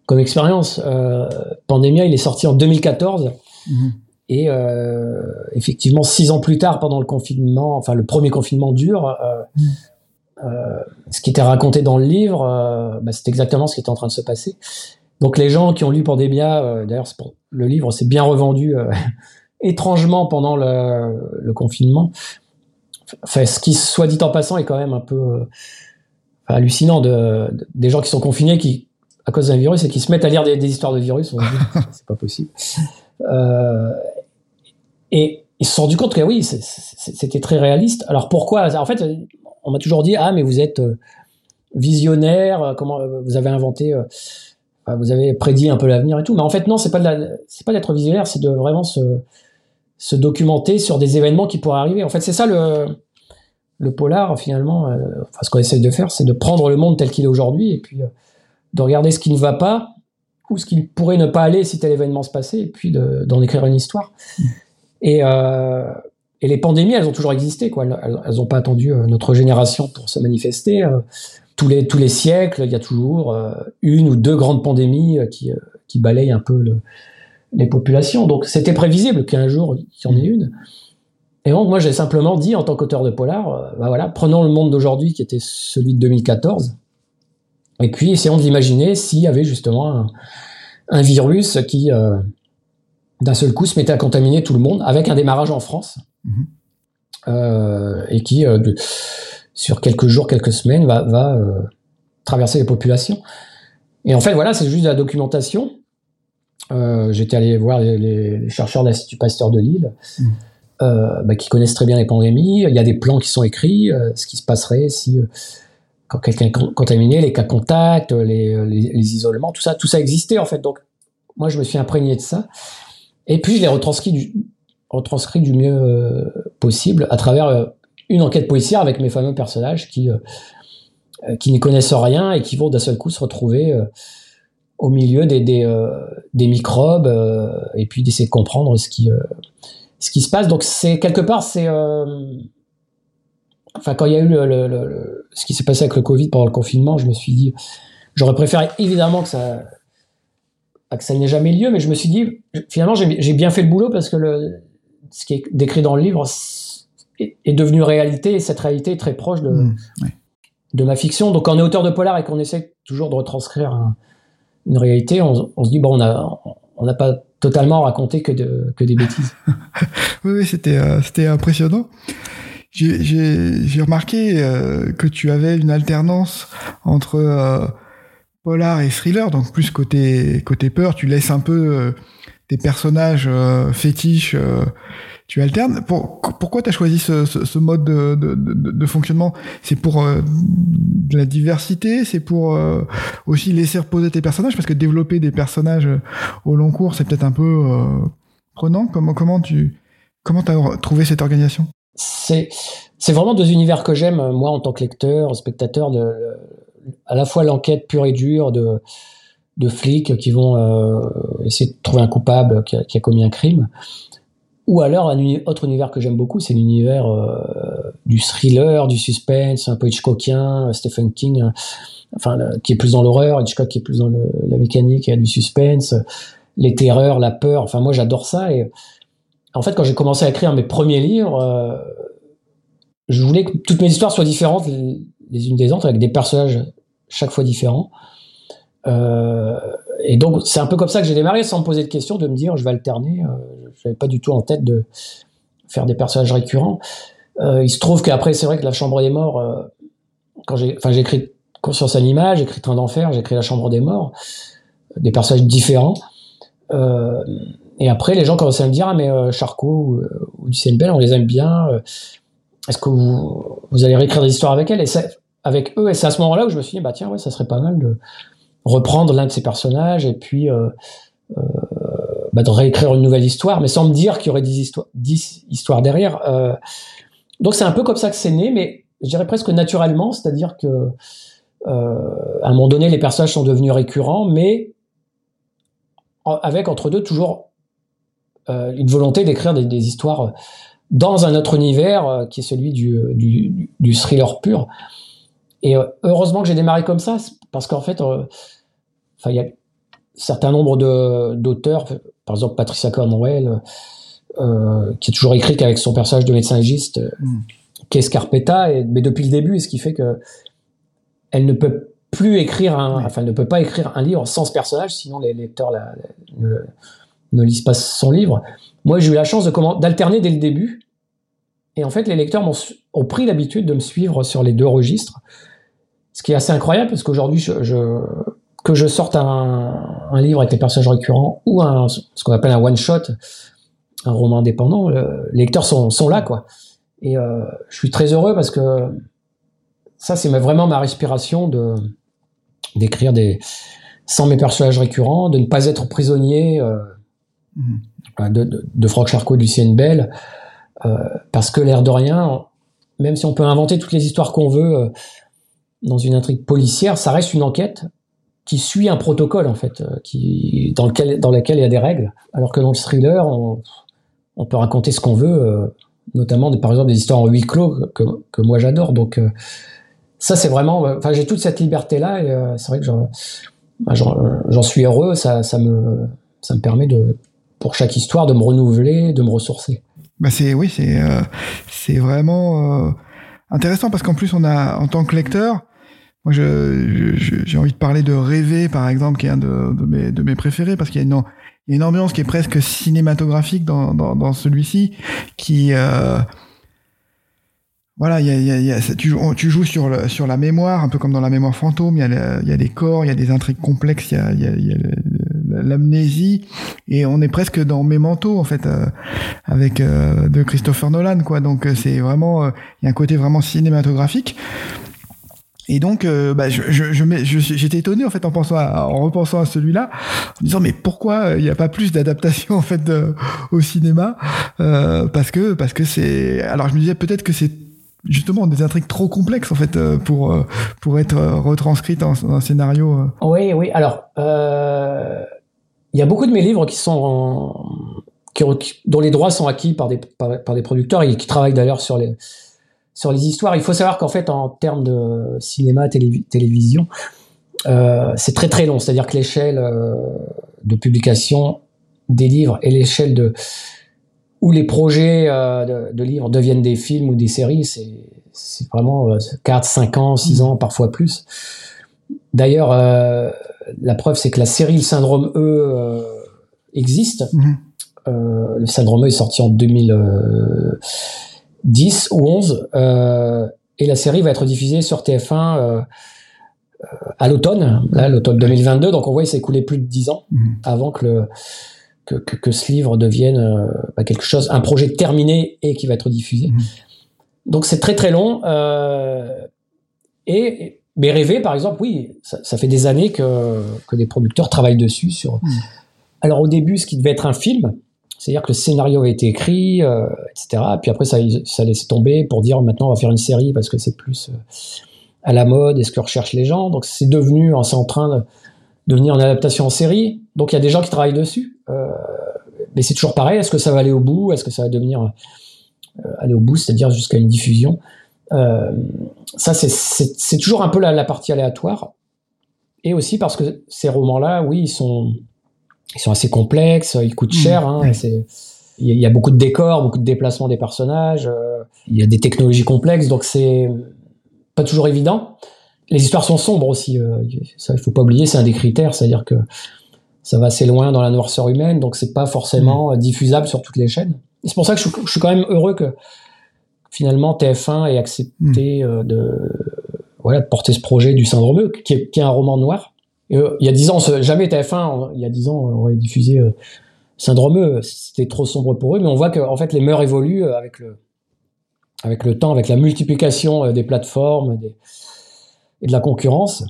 comme expérience. Euh, Pandémia, il est sorti en 2014. Mm-hmm. Et effectivement, six ans plus tard, pendant le confinement, enfin le premier confinement dur, mm. Euh, ce qui était raconté dans le livre, euh, bah, c'est exactement ce qui était en train de se passer. Donc les gens qui ont lu Pandémia, euh, d'ailleurs le livre s'est bien revendu étrangement pendant le, confinement. Enfin, ce qui, soit dit en passant, est quand même un peu hallucinant de, des gens qui sont confinés, qui à cause d'un virus et qui se mettent à lire des, histoires de virus. c'est pas possible. Et ils se sont rendus compte que oui, c'était très réaliste. Alors pourquoi? En fait, on m'a toujours dit ah mais vous êtes euh, visionnaire, euh, comment euh, vous avez inventé, vous avez prédit un peu l'avenir et tout. Mais en fait non, c'est pas c'est pas d'être visionnaire, c'est de vraiment se, documenter sur des événements qui pourraient arriver. En fait, c'est ça le le polar finalement. enfin, ce qu'on essaie de faire, c'est de prendre le monde tel qu'il est aujourd'hui et puis de regarder ce qui ne va pas ou ce qui pourrait ne pas aller si tel événement se passait et puis d'en écrire une histoire. Et et les pandémies, elles ont toujours existé, quoi. Elles n'ont pas attendu euh, notre génération pour se manifester. Euh. tous les tous les siècles, il y a toujours euh, une ou deux grandes pandémies qui qui balayent un peu le, les populations. Donc c'était prévisible qu'un jour il y en ait une. Et donc moi j'ai simplement dit en tant qu'auteur de polar, bah voilà, prenons le monde d'aujourd'hui qui était celui de 2014, et puis essayons de l'imaginer s'il y avait justement un, un virus qui d'un seul coup se mettait à contaminer tout le monde avec un démarrage en France Mhm. Euh, et qui, euh, sur quelques jours, quelques semaines, va, va euh, traverser les populations. Et en fait, voilà, c'est juste de la documentation. J'étais allé voir les, chercheurs de l'Institut Pasteur de Lille, mhm. bah, qui connaissent très bien les pandémies. Il y a des plans qui sont écrits, ce qui se passerait si quand quelqu'un est contaminé, les cas contacts, les, les, les, isolements, tout ça, tout ça existait en fait. Donc, moi, je me suis imprégné de ça. Et puis, je l'ai retranscrit du, mieux euh, possible à travers euh, une enquête policière avec mes fameux personnages qui euh, qui n'y connaissent rien et qui vont d'un seul coup se retrouver au milieu des, des, microbes et puis d'essayer de comprendre ce qui, ce qui se passe. Donc c'est quelque part, c'est... enfin, quand il y a eu le, ce qui s'est passé avec le Covid pendant le confinement, je me suis dit, j'aurais préféré évidemment que ça, que ça n'ait jamais lieu, mais je me suis dit, finalement, j'ai bien fait le boulot parce que le, ce qui est décrit dans le livre est, devenu réalité et cette réalité est très proche de, mmh, de ma fiction. Donc, quand on est auteur de polar et qu'on essaie toujours de retranscrire une réalité, on, on, se dit, bon, on n'a on pas totalement raconté que, de, que des bêtises. oui, oui c'était euh, c'était impressionnant. J'ai remarqué euh, que tu avais une alternance entre euh, polar et thriller, donc plus côté côté peur. Tu laisses un peu des personnages euh, fétiches, euh, tu alternes. pourquoi tu as choisi ce, mode de, fonctionnement? C'est pour euh, de la diversité C'est pour aussi laisser reposer tes personnages? Parce que développer des personnages au long cours, c'est peut-être un peu prenant. Comment, comment tu comment as trouvé cette organisation? C'est vraiment deux univers que j'aime, moi, en tant que lecteur, spectateur, de, à la fois l'enquête pure et dure, de de flics qui vont euh, essayer de trouver un coupable qui a, commis un crime, ou alors un autre univers que j'aime beaucoup, c'est l'univers du thriller, du suspense, un peu Hitchcockien, Stephen King, enfin qui est plus dans l'horreur, Hitchcock qui est plus dans la mécanique, il y a du suspense, les terreurs, la peur. Enfin moi j'adore ça et en fait quand j'ai commencé à écrire mes premiers livres, je voulais que toutes mes histoires soient différentes les unes des autres avec des personnages chaque fois différents. Euh, et donc c'est un peu comme ça que j'ai démarré sans me poser de questions, de me dire je vais alterner. Euh, je n'avais pas du tout en tête de faire des personnages récurrents. Euh, il se trouve qu'après c'est vrai que la Chambre des Morts, quand j'ai, enfin écrit Conscience Animale, j'ai écrit Train d'enfer, j'ai écrit La Chambre des Morts, des personnages différents. Et après les gens commençaient à me dire ah mais Charcot ou, ou Lucien on les aime bien. Est-ce que vous, vous allez réécrire des histoires avec elle avec eux. Et c'est à ce moment-là où je me suis dit, bah tiens, ouais, ça serait pas mal de reprendre l'un de ces personnages et puis euh, euh, bah, de réécrire une nouvelle histoire, mais sans me dire qu'il y aurait 10 histoires, derrière. Euh, donc c'est un peu comme ça que c'est né, mais je dirais presque naturellement, c'est-à-dire que à un moment donné, les personnages sont devenus récurrents, mais avec entre deux toujours une volonté d'écrire des, histoires dans un autre univers qui est celui du thriller pur. Et euh, heureusement que j'ai démarré comme ça, parce qu'en fait, euh, il y a un certain nombre d'auteurs, par exemple Patricia Cornwell, euh, qui a toujours écrit qu'avec son personnage de médecin légiste, mm. qu'est Scarpetta, et, mais depuis le début, ce qui fait que elle ne peut plus écrire un, enfin, ne peut pas écrire un livre sans ce personnage, sinon les lecteurs ne, lisent pas son livre. Moi, j'ai eu la chance d'alterner dès le début, et en fait, les lecteurs ont pris l'habitude de me suivre sur les deux registres. Ce qui est assez incroyable parce qu'aujourd'hui, je, que je sorte un, livre avec des personnages récurrents ou un, ce qu'on appelle un one-shot, un roman indépendant, les lecteurs sont, sont là, quoi. Et euh, je suis très heureux parce que ça, c'est vraiment ma respiration de d'écrire des sans mes personnages récurrents, de ne pas être prisonnier euh, mmh. de, de, Franck Charcot, Lucienne Bell, parce que l'air de rien, même si on peut inventer toutes les histoires qu'on veut, dans une intrigue policière, ça reste une enquête qui suit un protocole en fait, euh, dans lequel lequel il y a des règles, alors que dans le thriller, on, peut raconter ce qu'on veut, euh, notamment par exemple des histoires en huis clos que, moi j'adore. Donc euh, ça c'est vraiment, j'ai toute cette liberté là et c'est vrai que bah, j'en suis heureux. Ça, me permet pour chaque histoire de me renouveler, de me ressourcer. Bah c'est oui c'est c'est vraiment intéressant parce qu'en plus on a en tant que lecteur moi, j'ai je, envie de parler de Rêver, par exemple, qui est un de, de, mes, de mes préférés, parce qu'il y a une, une ambiance qui est presque cinématographique dans, dans, dans celui-ci, qui... Euh, voilà, y a, y a, y a, tu, tu, joues sur, le, sur la mémoire, un peu comme dans la mémoire fantôme, il y, a des corps, il y a des intrigues complexes, il y a l'amnésie, et on est presque dans Memento, en fait, euh, avec euh, de Christopher Nolan, quoi. Donc euh, c'est vraiment, il y a un côté vraiment cinématographique. Et donc, euh, bah, je, je, j'étais étonné en fait en pensant, à, en repensant à celui-là, en disant mais pourquoi euh, il n'y a pas plus d'adaptation en fait au cinéma euh, Parce que parce que c'est. Alors je me disais peut-être que c'est justement des intrigues trop complexes en fait euh, pour pour être retranscrites dans, un scénario. Oui, oui. Alors, il y a beaucoup de mes livres qui sont qui, dont les droits sont acquis par des par, par des producteurs et qui travaillent d'ailleurs sur les sur les histoires. Il faut savoir qu'en fait, en termes de cinéma, télévision, euh, c'est très très long. C'est-à-dire que l'échelle euh, de publication des livres et l'échelle de où les projets euh, de, livres deviennent des films ou des séries, c'est vraiment 4, 5 ans, 6 ans, parfois plus. D'ailleurs, la preuve, c'est que la série Le Syndrome E existe. Mm-hmm. le Syndrome E est sorti en 2000. 10 ou 11, euh, et la série va être diffusée sur TF1 euh, à l'automne, là l'automne 2022, donc on voit qu'il s'est écoulé plus de 10 ans mhm. avant que, le, que, que, ce livre devienne euh, bah, quelque chose, un projet terminé et qui va être diffusé. Mhm. Donc c'est très très long. et mais rêver, par exemple, oui, ça, ça, fait des années que, que des producteurs travaillent dessus. Sur... Mhm. Alors au début, ce qui devait être un film, c'est-à-dire que le scénario a été écrit, euh, etc. Puis après, ça, ça laissé tomber pour dire maintenant on va faire une série parce que c'est plus euh, à la mode et ce que recherchent les gens. Donc c'est devenu, c'est en train de devenir une adaptation en série. Donc il y a des gens qui travaillent dessus. Euh, mais c'est toujours pareil. Est-ce que ça va aller au bout? Est-ce que ça va devenir aller au bout, c'est-à-dire jusqu'à une diffusion? Ça, c'est toujours un peu la, partie aléatoire. Et aussi parce que ces romans-là, oui, ils sont, ils sont assez complexes, ils coûtent mmh, cher. Hein, il y a beaucoup de décors, beaucoup de déplacements des personnages. il y a des technologies complexes, donc c'est pas toujours évident. Les histoires sont sombres aussi. Euh, ça, il faut pas oublier, c'est un des critères, c'est-à-dire que ça va assez loin dans la noirceur humaine, donc c'est pas forcément mmh. diffusable sur toutes les chaînes. C'est pour ça que je, suis quand même heureux que finalement TF1 ait accepté mmh. euh, de, voilà, de porter ce projet du syndrome, qui est, qui est un roman noir. Euh, il y a dix ans, jamais TF1, il y a dix ans, aurait diffusé Syndrome, c'était trop sombre pour eux, mais on voit que en fait les mœurs évoluent avec le, avec le temps, avec la multiplication euh, des plateformes et de la concurrence.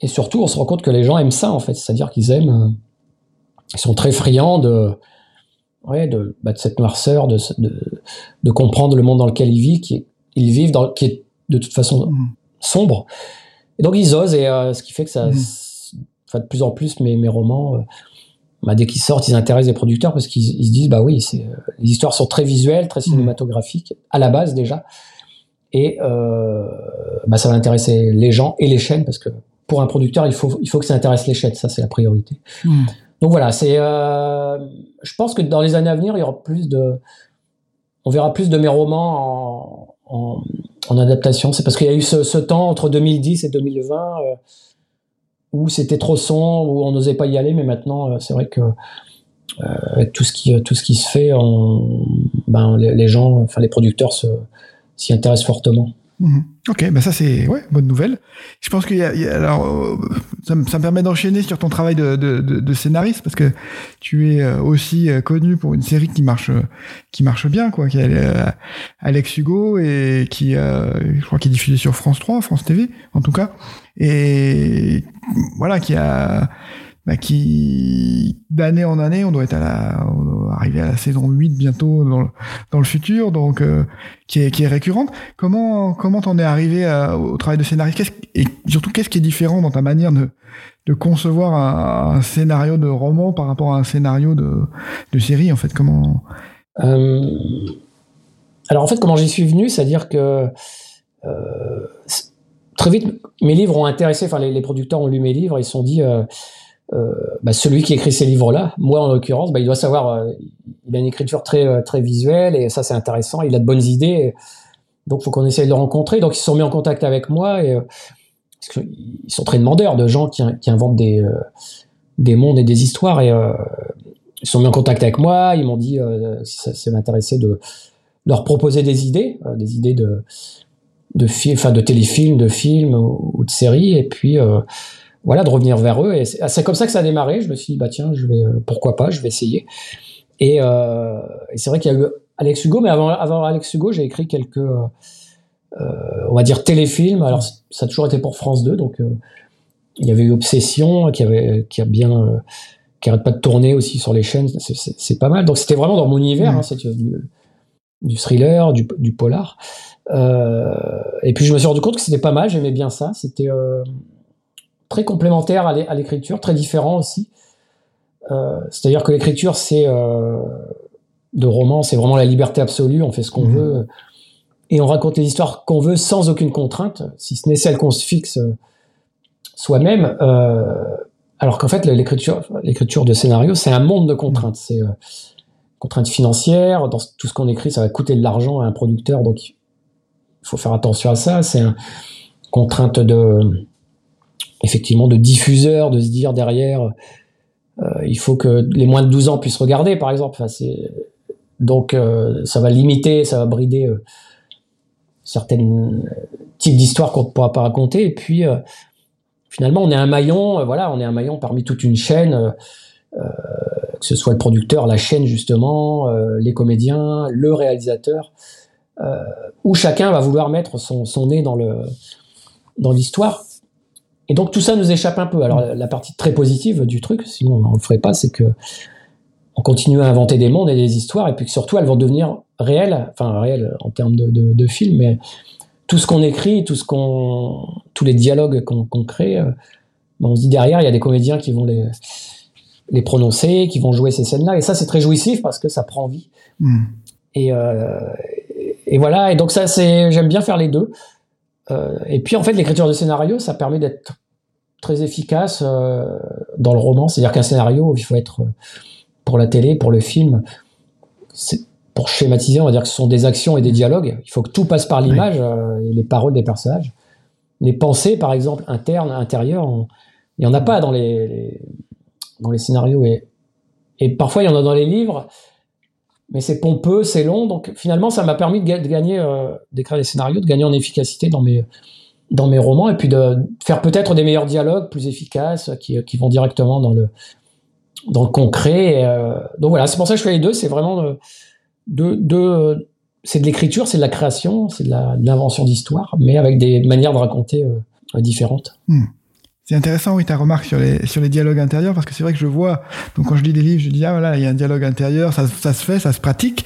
Et surtout, on se rend compte que les gens aiment ça, en fait. C'est-à-dire qu'ils aiment, euh, ils sont très friands de, ouais, de, bah, de cette noirceur, de, de, comprendre le monde dans lequel ils vivent, qui, ils vivent dans, qui est de toute façon mmh. sombre. Et donc, ils osent, et euh, ce qui fait que ça, mmh. de plus en plus, mes, mes romans, bah, dès qu'ils sortent, ils intéressent les producteurs parce qu'ils se disent bah oui, euh, les histoires sont très visuelles, très mmh. cinématographiques à la base déjà, et euh, bah, ça va intéresser les gens et les chaînes parce que pour un producteur, il faut il faut que ça intéresse les chaînes, ça c'est la priorité. Donc voilà, c'est, euh, je pense que dans les années à venir, il y aura plus de, on verra plus de mes romans en, adaptation. C'est parce qu'il y a eu ce, temps entre 2010 et 2020. Euh, où c'était trop sombre, où on n'osait pas y aller, mais maintenant, euh, c'est vrai que tout ce qui tout ce qui se fait, ben, les, gens, enfin les producteurs s'y intéressent fortement. Mhm. Ok, ben ça c'est ouais, bonne nouvelle. Je pense qu'il y, a, alors euh, ça, me, ça me permet d'enchaîner sur ton travail de, de, de, scénariste parce que tu es aussi connu pour une série qui marche qui marche bien quoi, qui est Alex Hugo et qui je crois qui est diffusée sur France 3, France TV en tout cas et voilà qui a bah, qui d'année en année on doit être à la on arriver à la saison 8 bientôt dans le, dans le futur donc euh, qui est qui est récurrente. Comment comment t'en es arrivé au travail de scénariste? Et surtout qu'est-ce qui est différent dans ta manière de de concevoir un, scénario de roman par rapport à un scénario de série en fait? Comment? Euh, alors en fait comment j'y suis venu c'est à dire que euh, très vite, mes livres ont intéressé, enfin les, producteurs ont lu mes livres, ils se sont dit, bah, celui qui écrit ces livres-là, moi en l'occurrence, bah, il doit savoir, euh, il a une écriture très très visuelle et ça c'est intéressant, il a de bonnes idées, donc faut qu'on essaye de le rencontrer. Donc ils se sont mis en contact avec moi et ils sont très demandeurs de gens qui, inventent des des mondes et des histoires et ils se sont mis en contact avec moi, ils m'ont dit si ça, ça m'intéressait de leur proposer des idées, des idées de de enfin de téléfilms, de films ou, de séries, et puis euh, voilà, de revenir vers eux. Et c'est comme ça que ça a démarré. Je me suis dit, bah tiens, je vais, euh, pourquoi pas, je vais essayer. Et, euh, et c'est vrai qu'il y a eu Alex Hugo, mais avant, avant Alex Hugo, j'ai écrit quelques, euh, on va dire, téléfilms. Alors, ça a toujours été pour France 2, donc il y avait eu Obsession, qui, avait, qui a bien, qui arrête pas de tourner aussi sur les chaînes. C'est pas mal. Donc, c'était vraiment dans mon univers, hein, du, du, thriller, du, du polar. Et puis je me suis rendu compte que c'était pas mal, j'aimais bien ça. C'était très complémentaire à l'écriture, très différent aussi. Euh, c'est-à-dire que l'écriture, c'est de roman, c'est vraiment la liberté absolue, on fait ce qu'on mmh. veut et on raconte les histoires qu'on veut sans aucune contrainte, si ce n'est celle qu'on se fixe soi-même. alors qu'en fait, l'écriture, l'écriture de scénario, c'est un monde de contraintes. C'est contraintes financières. Dans tout ce qu'on écrit, ça va coûter de l'argent à un producteur, donc faut faire attention à ça. C'est une contrainte de, effectivement, de diffuseur, de se dire derrière, euh, il faut que les moins de 12 ans puissent regarder, par exemple. Enfin, donc, euh, ça va limiter, ça va brider euh, certains types d'histoires qu'on ne pourra pas raconter. Et puis, finalement, on est un maillon, voilà, on est un maillon parmi toute une chaîne. que ce soit le producteur, la chaîne justement, les comédiens, le réalisateur, où chacun va vouloir mettre son, nez dans l'histoire. Et donc tout ça nous échappe un peu. Alors la, partie très positive du truc, sinon on le ferait pas, c'est que on continue à inventer des mondes et des histoires, et puis que surtout elles vont devenir réelles, enfin réelles en termes de, de, films, mais tout ce qu'on écrit, tout ce qu'on, tous les dialogues qu'on crée, euh, ben, on se dit derrière il y a des comédiens qui vont les les prononcer, qui vont jouer ces scènes-là. Et ça, c'est très jouissif parce que ça prend vie. Hmm. Et, euh, et voilà. Et donc ça, c'est, j'aime bien faire les deux. Euh, et puis en fait, l'écriture de scénario, ça permet d'être très efficace euh, dans le roman. C'est-à-dire qu'un scénario, il faut être pour la télé, pour le film, pour schématiser, on va dire que ce sont des actions et des dialogues. Il faut que tout passe par l'image et les paroles des personnages. Les pensées, par exemple, internes, intérieures, il n'y en a pas dans les, dans les scénarios. Et, et parfois, il y en a dans les livres, mais c'est pompeux, c'est long. Donc finalement, ça m'a permis de, gagner, euh, d'écrire des scénarios, de gagner en efficacité dans mes, dans mes romans, et puis de faire peut-être des meilleurs dialogues plus efficaces, qui, qui vont directement dans le, dans le concret. Euh, donc voilà, c'est pour ça que je fais les deux. C'est vraiment euh, deux c'est de l'écriture, c'est de la création, c'est de l'invention d'histoire, mais avec des manières de raconter différentes. Hmm. C'est intéressant, oui, ta remarque sur les, sur les dialogues intérieurs, parce que c'est vrai que je vois, donc quand je lis des livres, je dis, ah voilà, il y a un dialogue intérieur, ça, ça se fait, ça se pratique.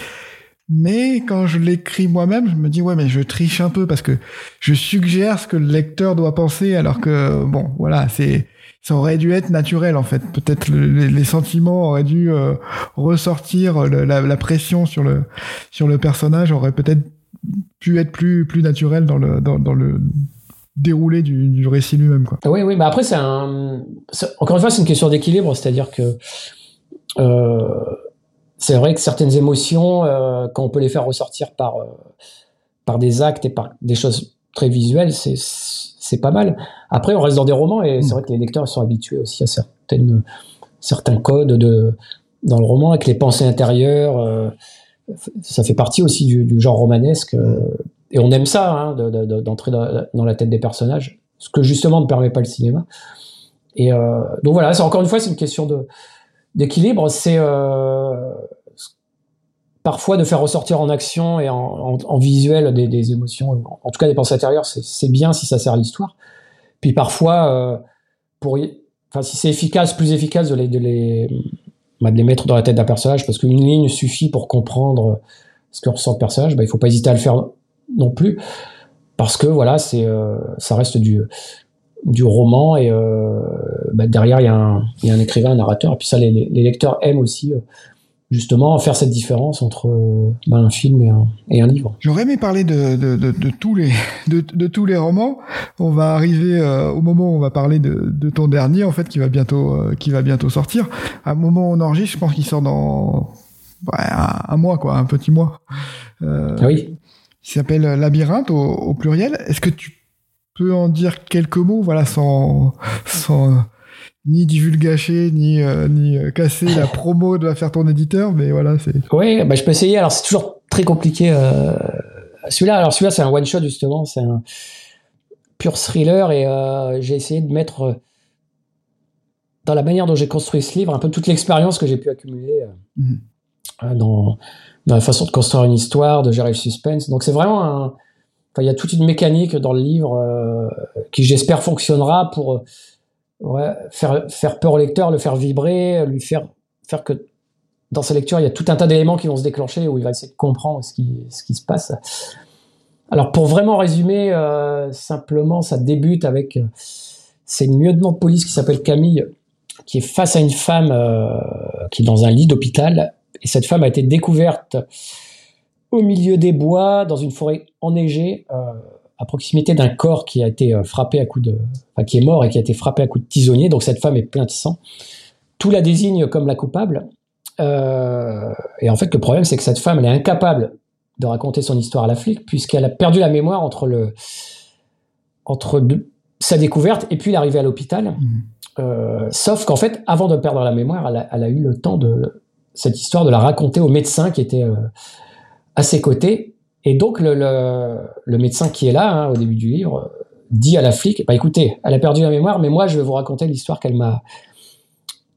Mais quand je l'écris moi-même, je me dis, ouais, mais je triche un peu parce que je suggère ce que le lecteur doit penser, alors que, bon, voilà, c'est, ça aurait dû être naturel, en fait. Peut-être les, sentiments auraient dû euh, ressortir, la, la, pression sur le, sur le personnage aurait peut-être pu être plus, plus naturel dans le, dans, dans le, déroulé du, du récit lui-même. Quoi. Oui, oui, mais après, c'est un. Encore une fois, c'est une question d'équilibre, c'est-à-dire que. Euh, c'est vrai que certaines émotions, euh, quand on peut les faire ressortir par, euh, par des actes et par des choses très visuelles, c'est, c'est pas mal. Après, on reste dans des romans et c'est mm. vrai que les lecteurs sont habitués aussi à certaines, certains codes de, dans le roman, avec les pensées intérieures. Ça fait partie aussi du, du genre romanesque. Et on aime ça, hein, d'entrer dans, la tête des personnages, ce que justement ne permet pas le cinéma. Et euh, donc voilà, encore une fois, c'est une question d'équilibre. C'est euh, parfois de faire ressortir en action et en, visuel des, émotions, en, tout cas des pensées intérieures, c'est bien si ça sert à l'histoire. Puis parfois, euh, pour, enfin, si c'est efficace, plus efficace bah, de les mettre dans la tête d'un personnage, parce qu'une ligne suffit pour comprendre ce que ressent le personnage, bah, il faut pas hésiter à le faire non plus, parce que voilà, c'est euh, ça reste du du roman et euh, bah, derrière il y, a un, y a un écrivain, un narrateur, et puis ça les, les lecteurs aiment aussi euh, justement faire cette différence entre bah, un film et un, et un livre. J'aurais aimé parler de, de, de, de tous les de, de, tous les romans. On va arriver au moment où on va parler de, ton dernier en fait qui va bientôt qui va bientôt sortir. À un moment où on enregistre, je pense qu'il sort dans un, mois quoi, un petit mois. Euh, oui qui s'appelle Labyrinthe au, pluriel. Est-ce que tu peux en dire quelques mots, voilà, sans, sans ni divulgacher, ni, euh, ni euh, casser la promo de faire ton éditeur, mais voilà, c'est. Oui, bah, je peux essayer. Alors, c'est toujours très compliqué. Euh, celui-là, alors celui-là, c'est un one shot justement, c'est un pur thriller et j'ai essayé de mettre dans la manière dont j'ai construit ce livre un peu toute l'expérience que j'ai pu accumuler mmh. dans dans la façon de construire une histoire, de gérer le suspense. Donc c'est vraiment un... Il y a toute une mécanique dans le livre euh, qui, j'espère, fonctionnera pour euh, faire, faire peur au lecteur, le faire vibrer, lui faire, faire que dans sa lecture, il y a tout un tas d'éléments qui vont se déclencher où il va essayer de comprendre ce qui, ce qui se passe. Alors pour vraiment résumer, euh, simplement, ça débute avec... C'est une lieutenant de police qui s'appelle Camille, qui est face à une femme qui est dans un lit d'hôpital et cette femme a été découverte au milieu des bois, dans une forêt enneigée, euh, à proximité d'un corps qui a été euh, frappé à coup de, enfin, qui est mort et qui a été frappé à coup de tisonnier. Donc cette femme est pleine de sang. Tout la désigne comme la coupable. Euh, et en fait, le problème, c'est que cette femme, elle est incapable de raconter son histoire à la flic, puisqu'elle a perdu la mémoire entre le, entre sa découverte et puis l'arrivée à l'hôpital. Mmh. sauf qu'en fait, avant de perdre la mémoire, elle a eu le temps de, cette histoire de la raconter au médecin qui était euh, à ses côtés. Et donc le, médecin qui est là hein, au début du livre dit à la flic, bah écoutez, elle a perdu la mémoire, mais moi je vais vous raconter l'histoire qu'elle m'a,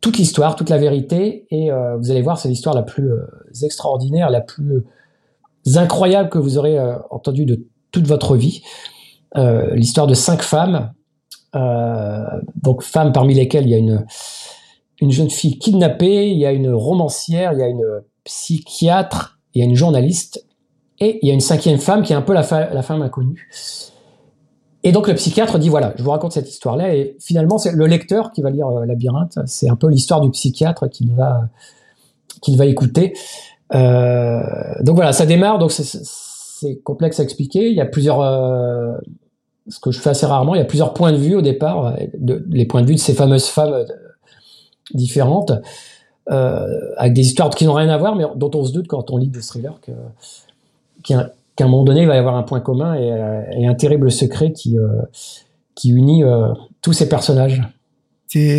toute l'histoire, toute la vérité, et euh, vous allez voir, c'est l'histoire la plus euh, extraordinaire, la plus incroyable que vous aurez entendue de toute votre vie. l'histoire de cinq femmes, donc femmes parmi lesquelles il y a une une jeune fille kidnappée, il y a une romancière, il y a une psychiatre, il y a une journaliste, et il y a une cinquième femme qui est un peu la, femme inconnue. Et donc le psychiatre dit voilà, je vous raconte cette histoire-là et finalement c'est le lecteur qui va lire euh, Labyrinthe, c'est un peu l'histoire du psychiatre qu'il va va écouter. Euh, donc voilà, ça démarre, donc c'est complexe à expliquer. Il y a plusieurs, euh, ce que je fais assez rarement, il y a plusieurs points de vue au départ, les points de vue de ces fameuses femmes différentes, euh, avec des histoires qui n'ont rien à voir, mais dont on se doute quand on lit des thrillers qu'à un moment donné il va y avoir un point commun et, euh, un terrible secret qui qui unit tous ces personnages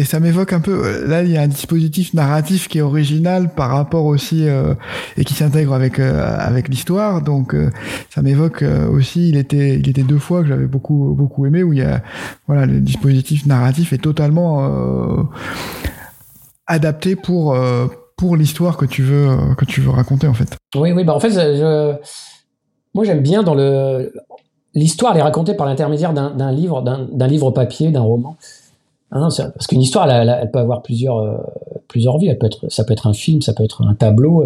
ça m'évoque un peu. Euh, là, il y a un dispositif narratif qui est original par rapport aussi euh, et qui s'intègre avec euh, avec l'histoire. Donc, ça m'évoque aussi. Il était il était deux fois que j'avais beaucoup beaucoup aimé où il y a voilà le dispositif narratif est totalement adapté pour pour l'histoire que tu veux que tu veux raconter en fait. Oui, oui. Bah en fait, moi j'aime bien dans le l'histoire elle est racontée par l'intermédiaire d'un livre d'un livre papier d'un roman. Hein, parce qu'une histoire, elle, peut avoir plusieurs, euh, plusieurs vies. Elle peut être, ça peut être un film, ça peut être un tableau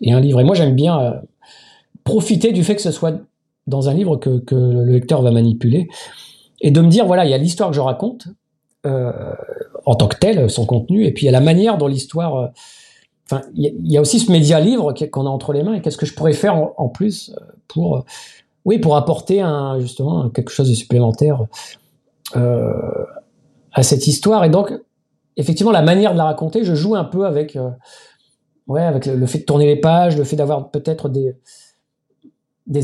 et un livre. Et moi, j'aime bien euh, profiter du fait que ce soit dans un livre que, que, le lecteur va manipuler et de me dire voilà, il y a l'histoire que je raconte euh, en tant que telle, son contenu, et puis a la manière dont l'histoire. Euh, enfin, il y, a aussi ce média livre qu'on a entre les mains et qu'est-ce que je pourrais faire en, plus pour, oui, pour apporter un, justement quelque chose de supplémentaire. Euh, à cette histoire. Et donc, effectivement, la manière de la raconter, je joue un peu avec, euh, avec le, fait de tourner les pages, le fait d'avoir peut-être des,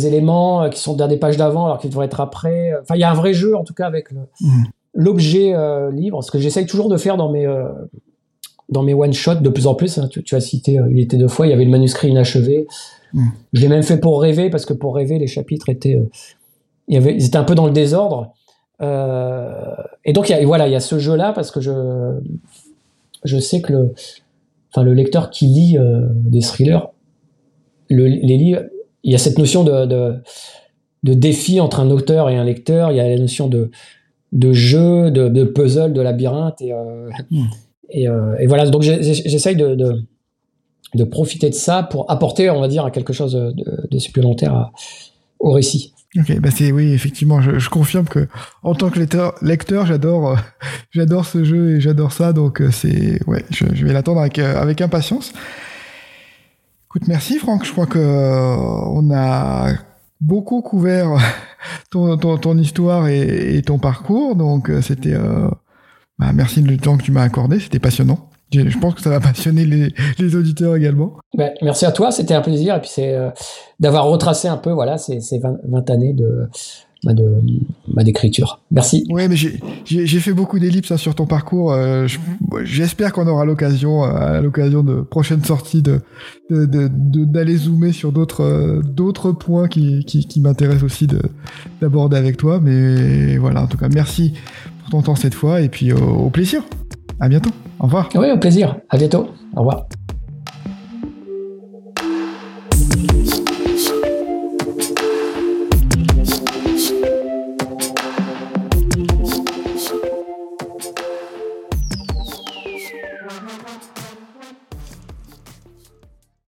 éléments euh, qui sont dans des pages d'avant alors qu'ils devraient être après. Enfin, il y a un vrai jeu, en tout cas, avec mmh. L'objet euh, livre, ce que j'essaye toujours de faire dans mes, dans mes one-shots de plus en plus. Hein. tu, as cité, il était deux fois, il y avait le manuscrit inachevé. Mmh. Je l'ai même fait pour rêver, parce que pour rêver, les chapitres étaient, il y avait, ils étaient un peu dans le désordre. Euh, et donc, y a, voilà, il y a ce jeu-là parce que je, je sais que le, enfin, le lecteur qui lit euh, des thrillers, le, les livres, il y a cette notion de, de, de, défi entre un auteur et un lecteur, il y a la notion de, de jeu, de, de puzzle, de labyrinthe, et, euh, hmm. et, euh, et, voilà. Donc, j'essaye de, de, de, profiter de ça pour apporter, on va dire, quelque chose de, de supplémentaire à, au récit. Ok, bah c'est oui, effectivement, je, je, confirme que en tant que lecteur, lecteur j'adore, euh, j'adore ce jeu et j'adore ça, donc c'est ouais, je, je vais l'attendre avec avec impatience. Écoute, merci Franck, je crois que on a beaucoup couvert ton, histoire et, ton parcours, donc c'était bah, merci du temps que tu m'as accordé, c'était passionnant. Je pense que ça va passionner les, auditeurs également. Ben, merci à toi, c'était un plaisir. Et puis c'est euh, d'avoir retracé un peu voilà, ces, 20, années de, d'écriture. Merci. Oui, mais j'ai fait beaucoup d'ellipses hein, sur ton parcours. Euh, j'espère qu'on aura l'occasion, euh, à l'occasion de prochaines sorties, de d'aller zoomer sur d'autres d'autres points qui, qui, m'intéressent aussi d'aborder avec toi. Mais voilà, en tout cas, merci pour ton temps cette fois et puis au plaisir. À bientôt. Au revoir. Oui, au plaisir. À bientôt. Au revoir.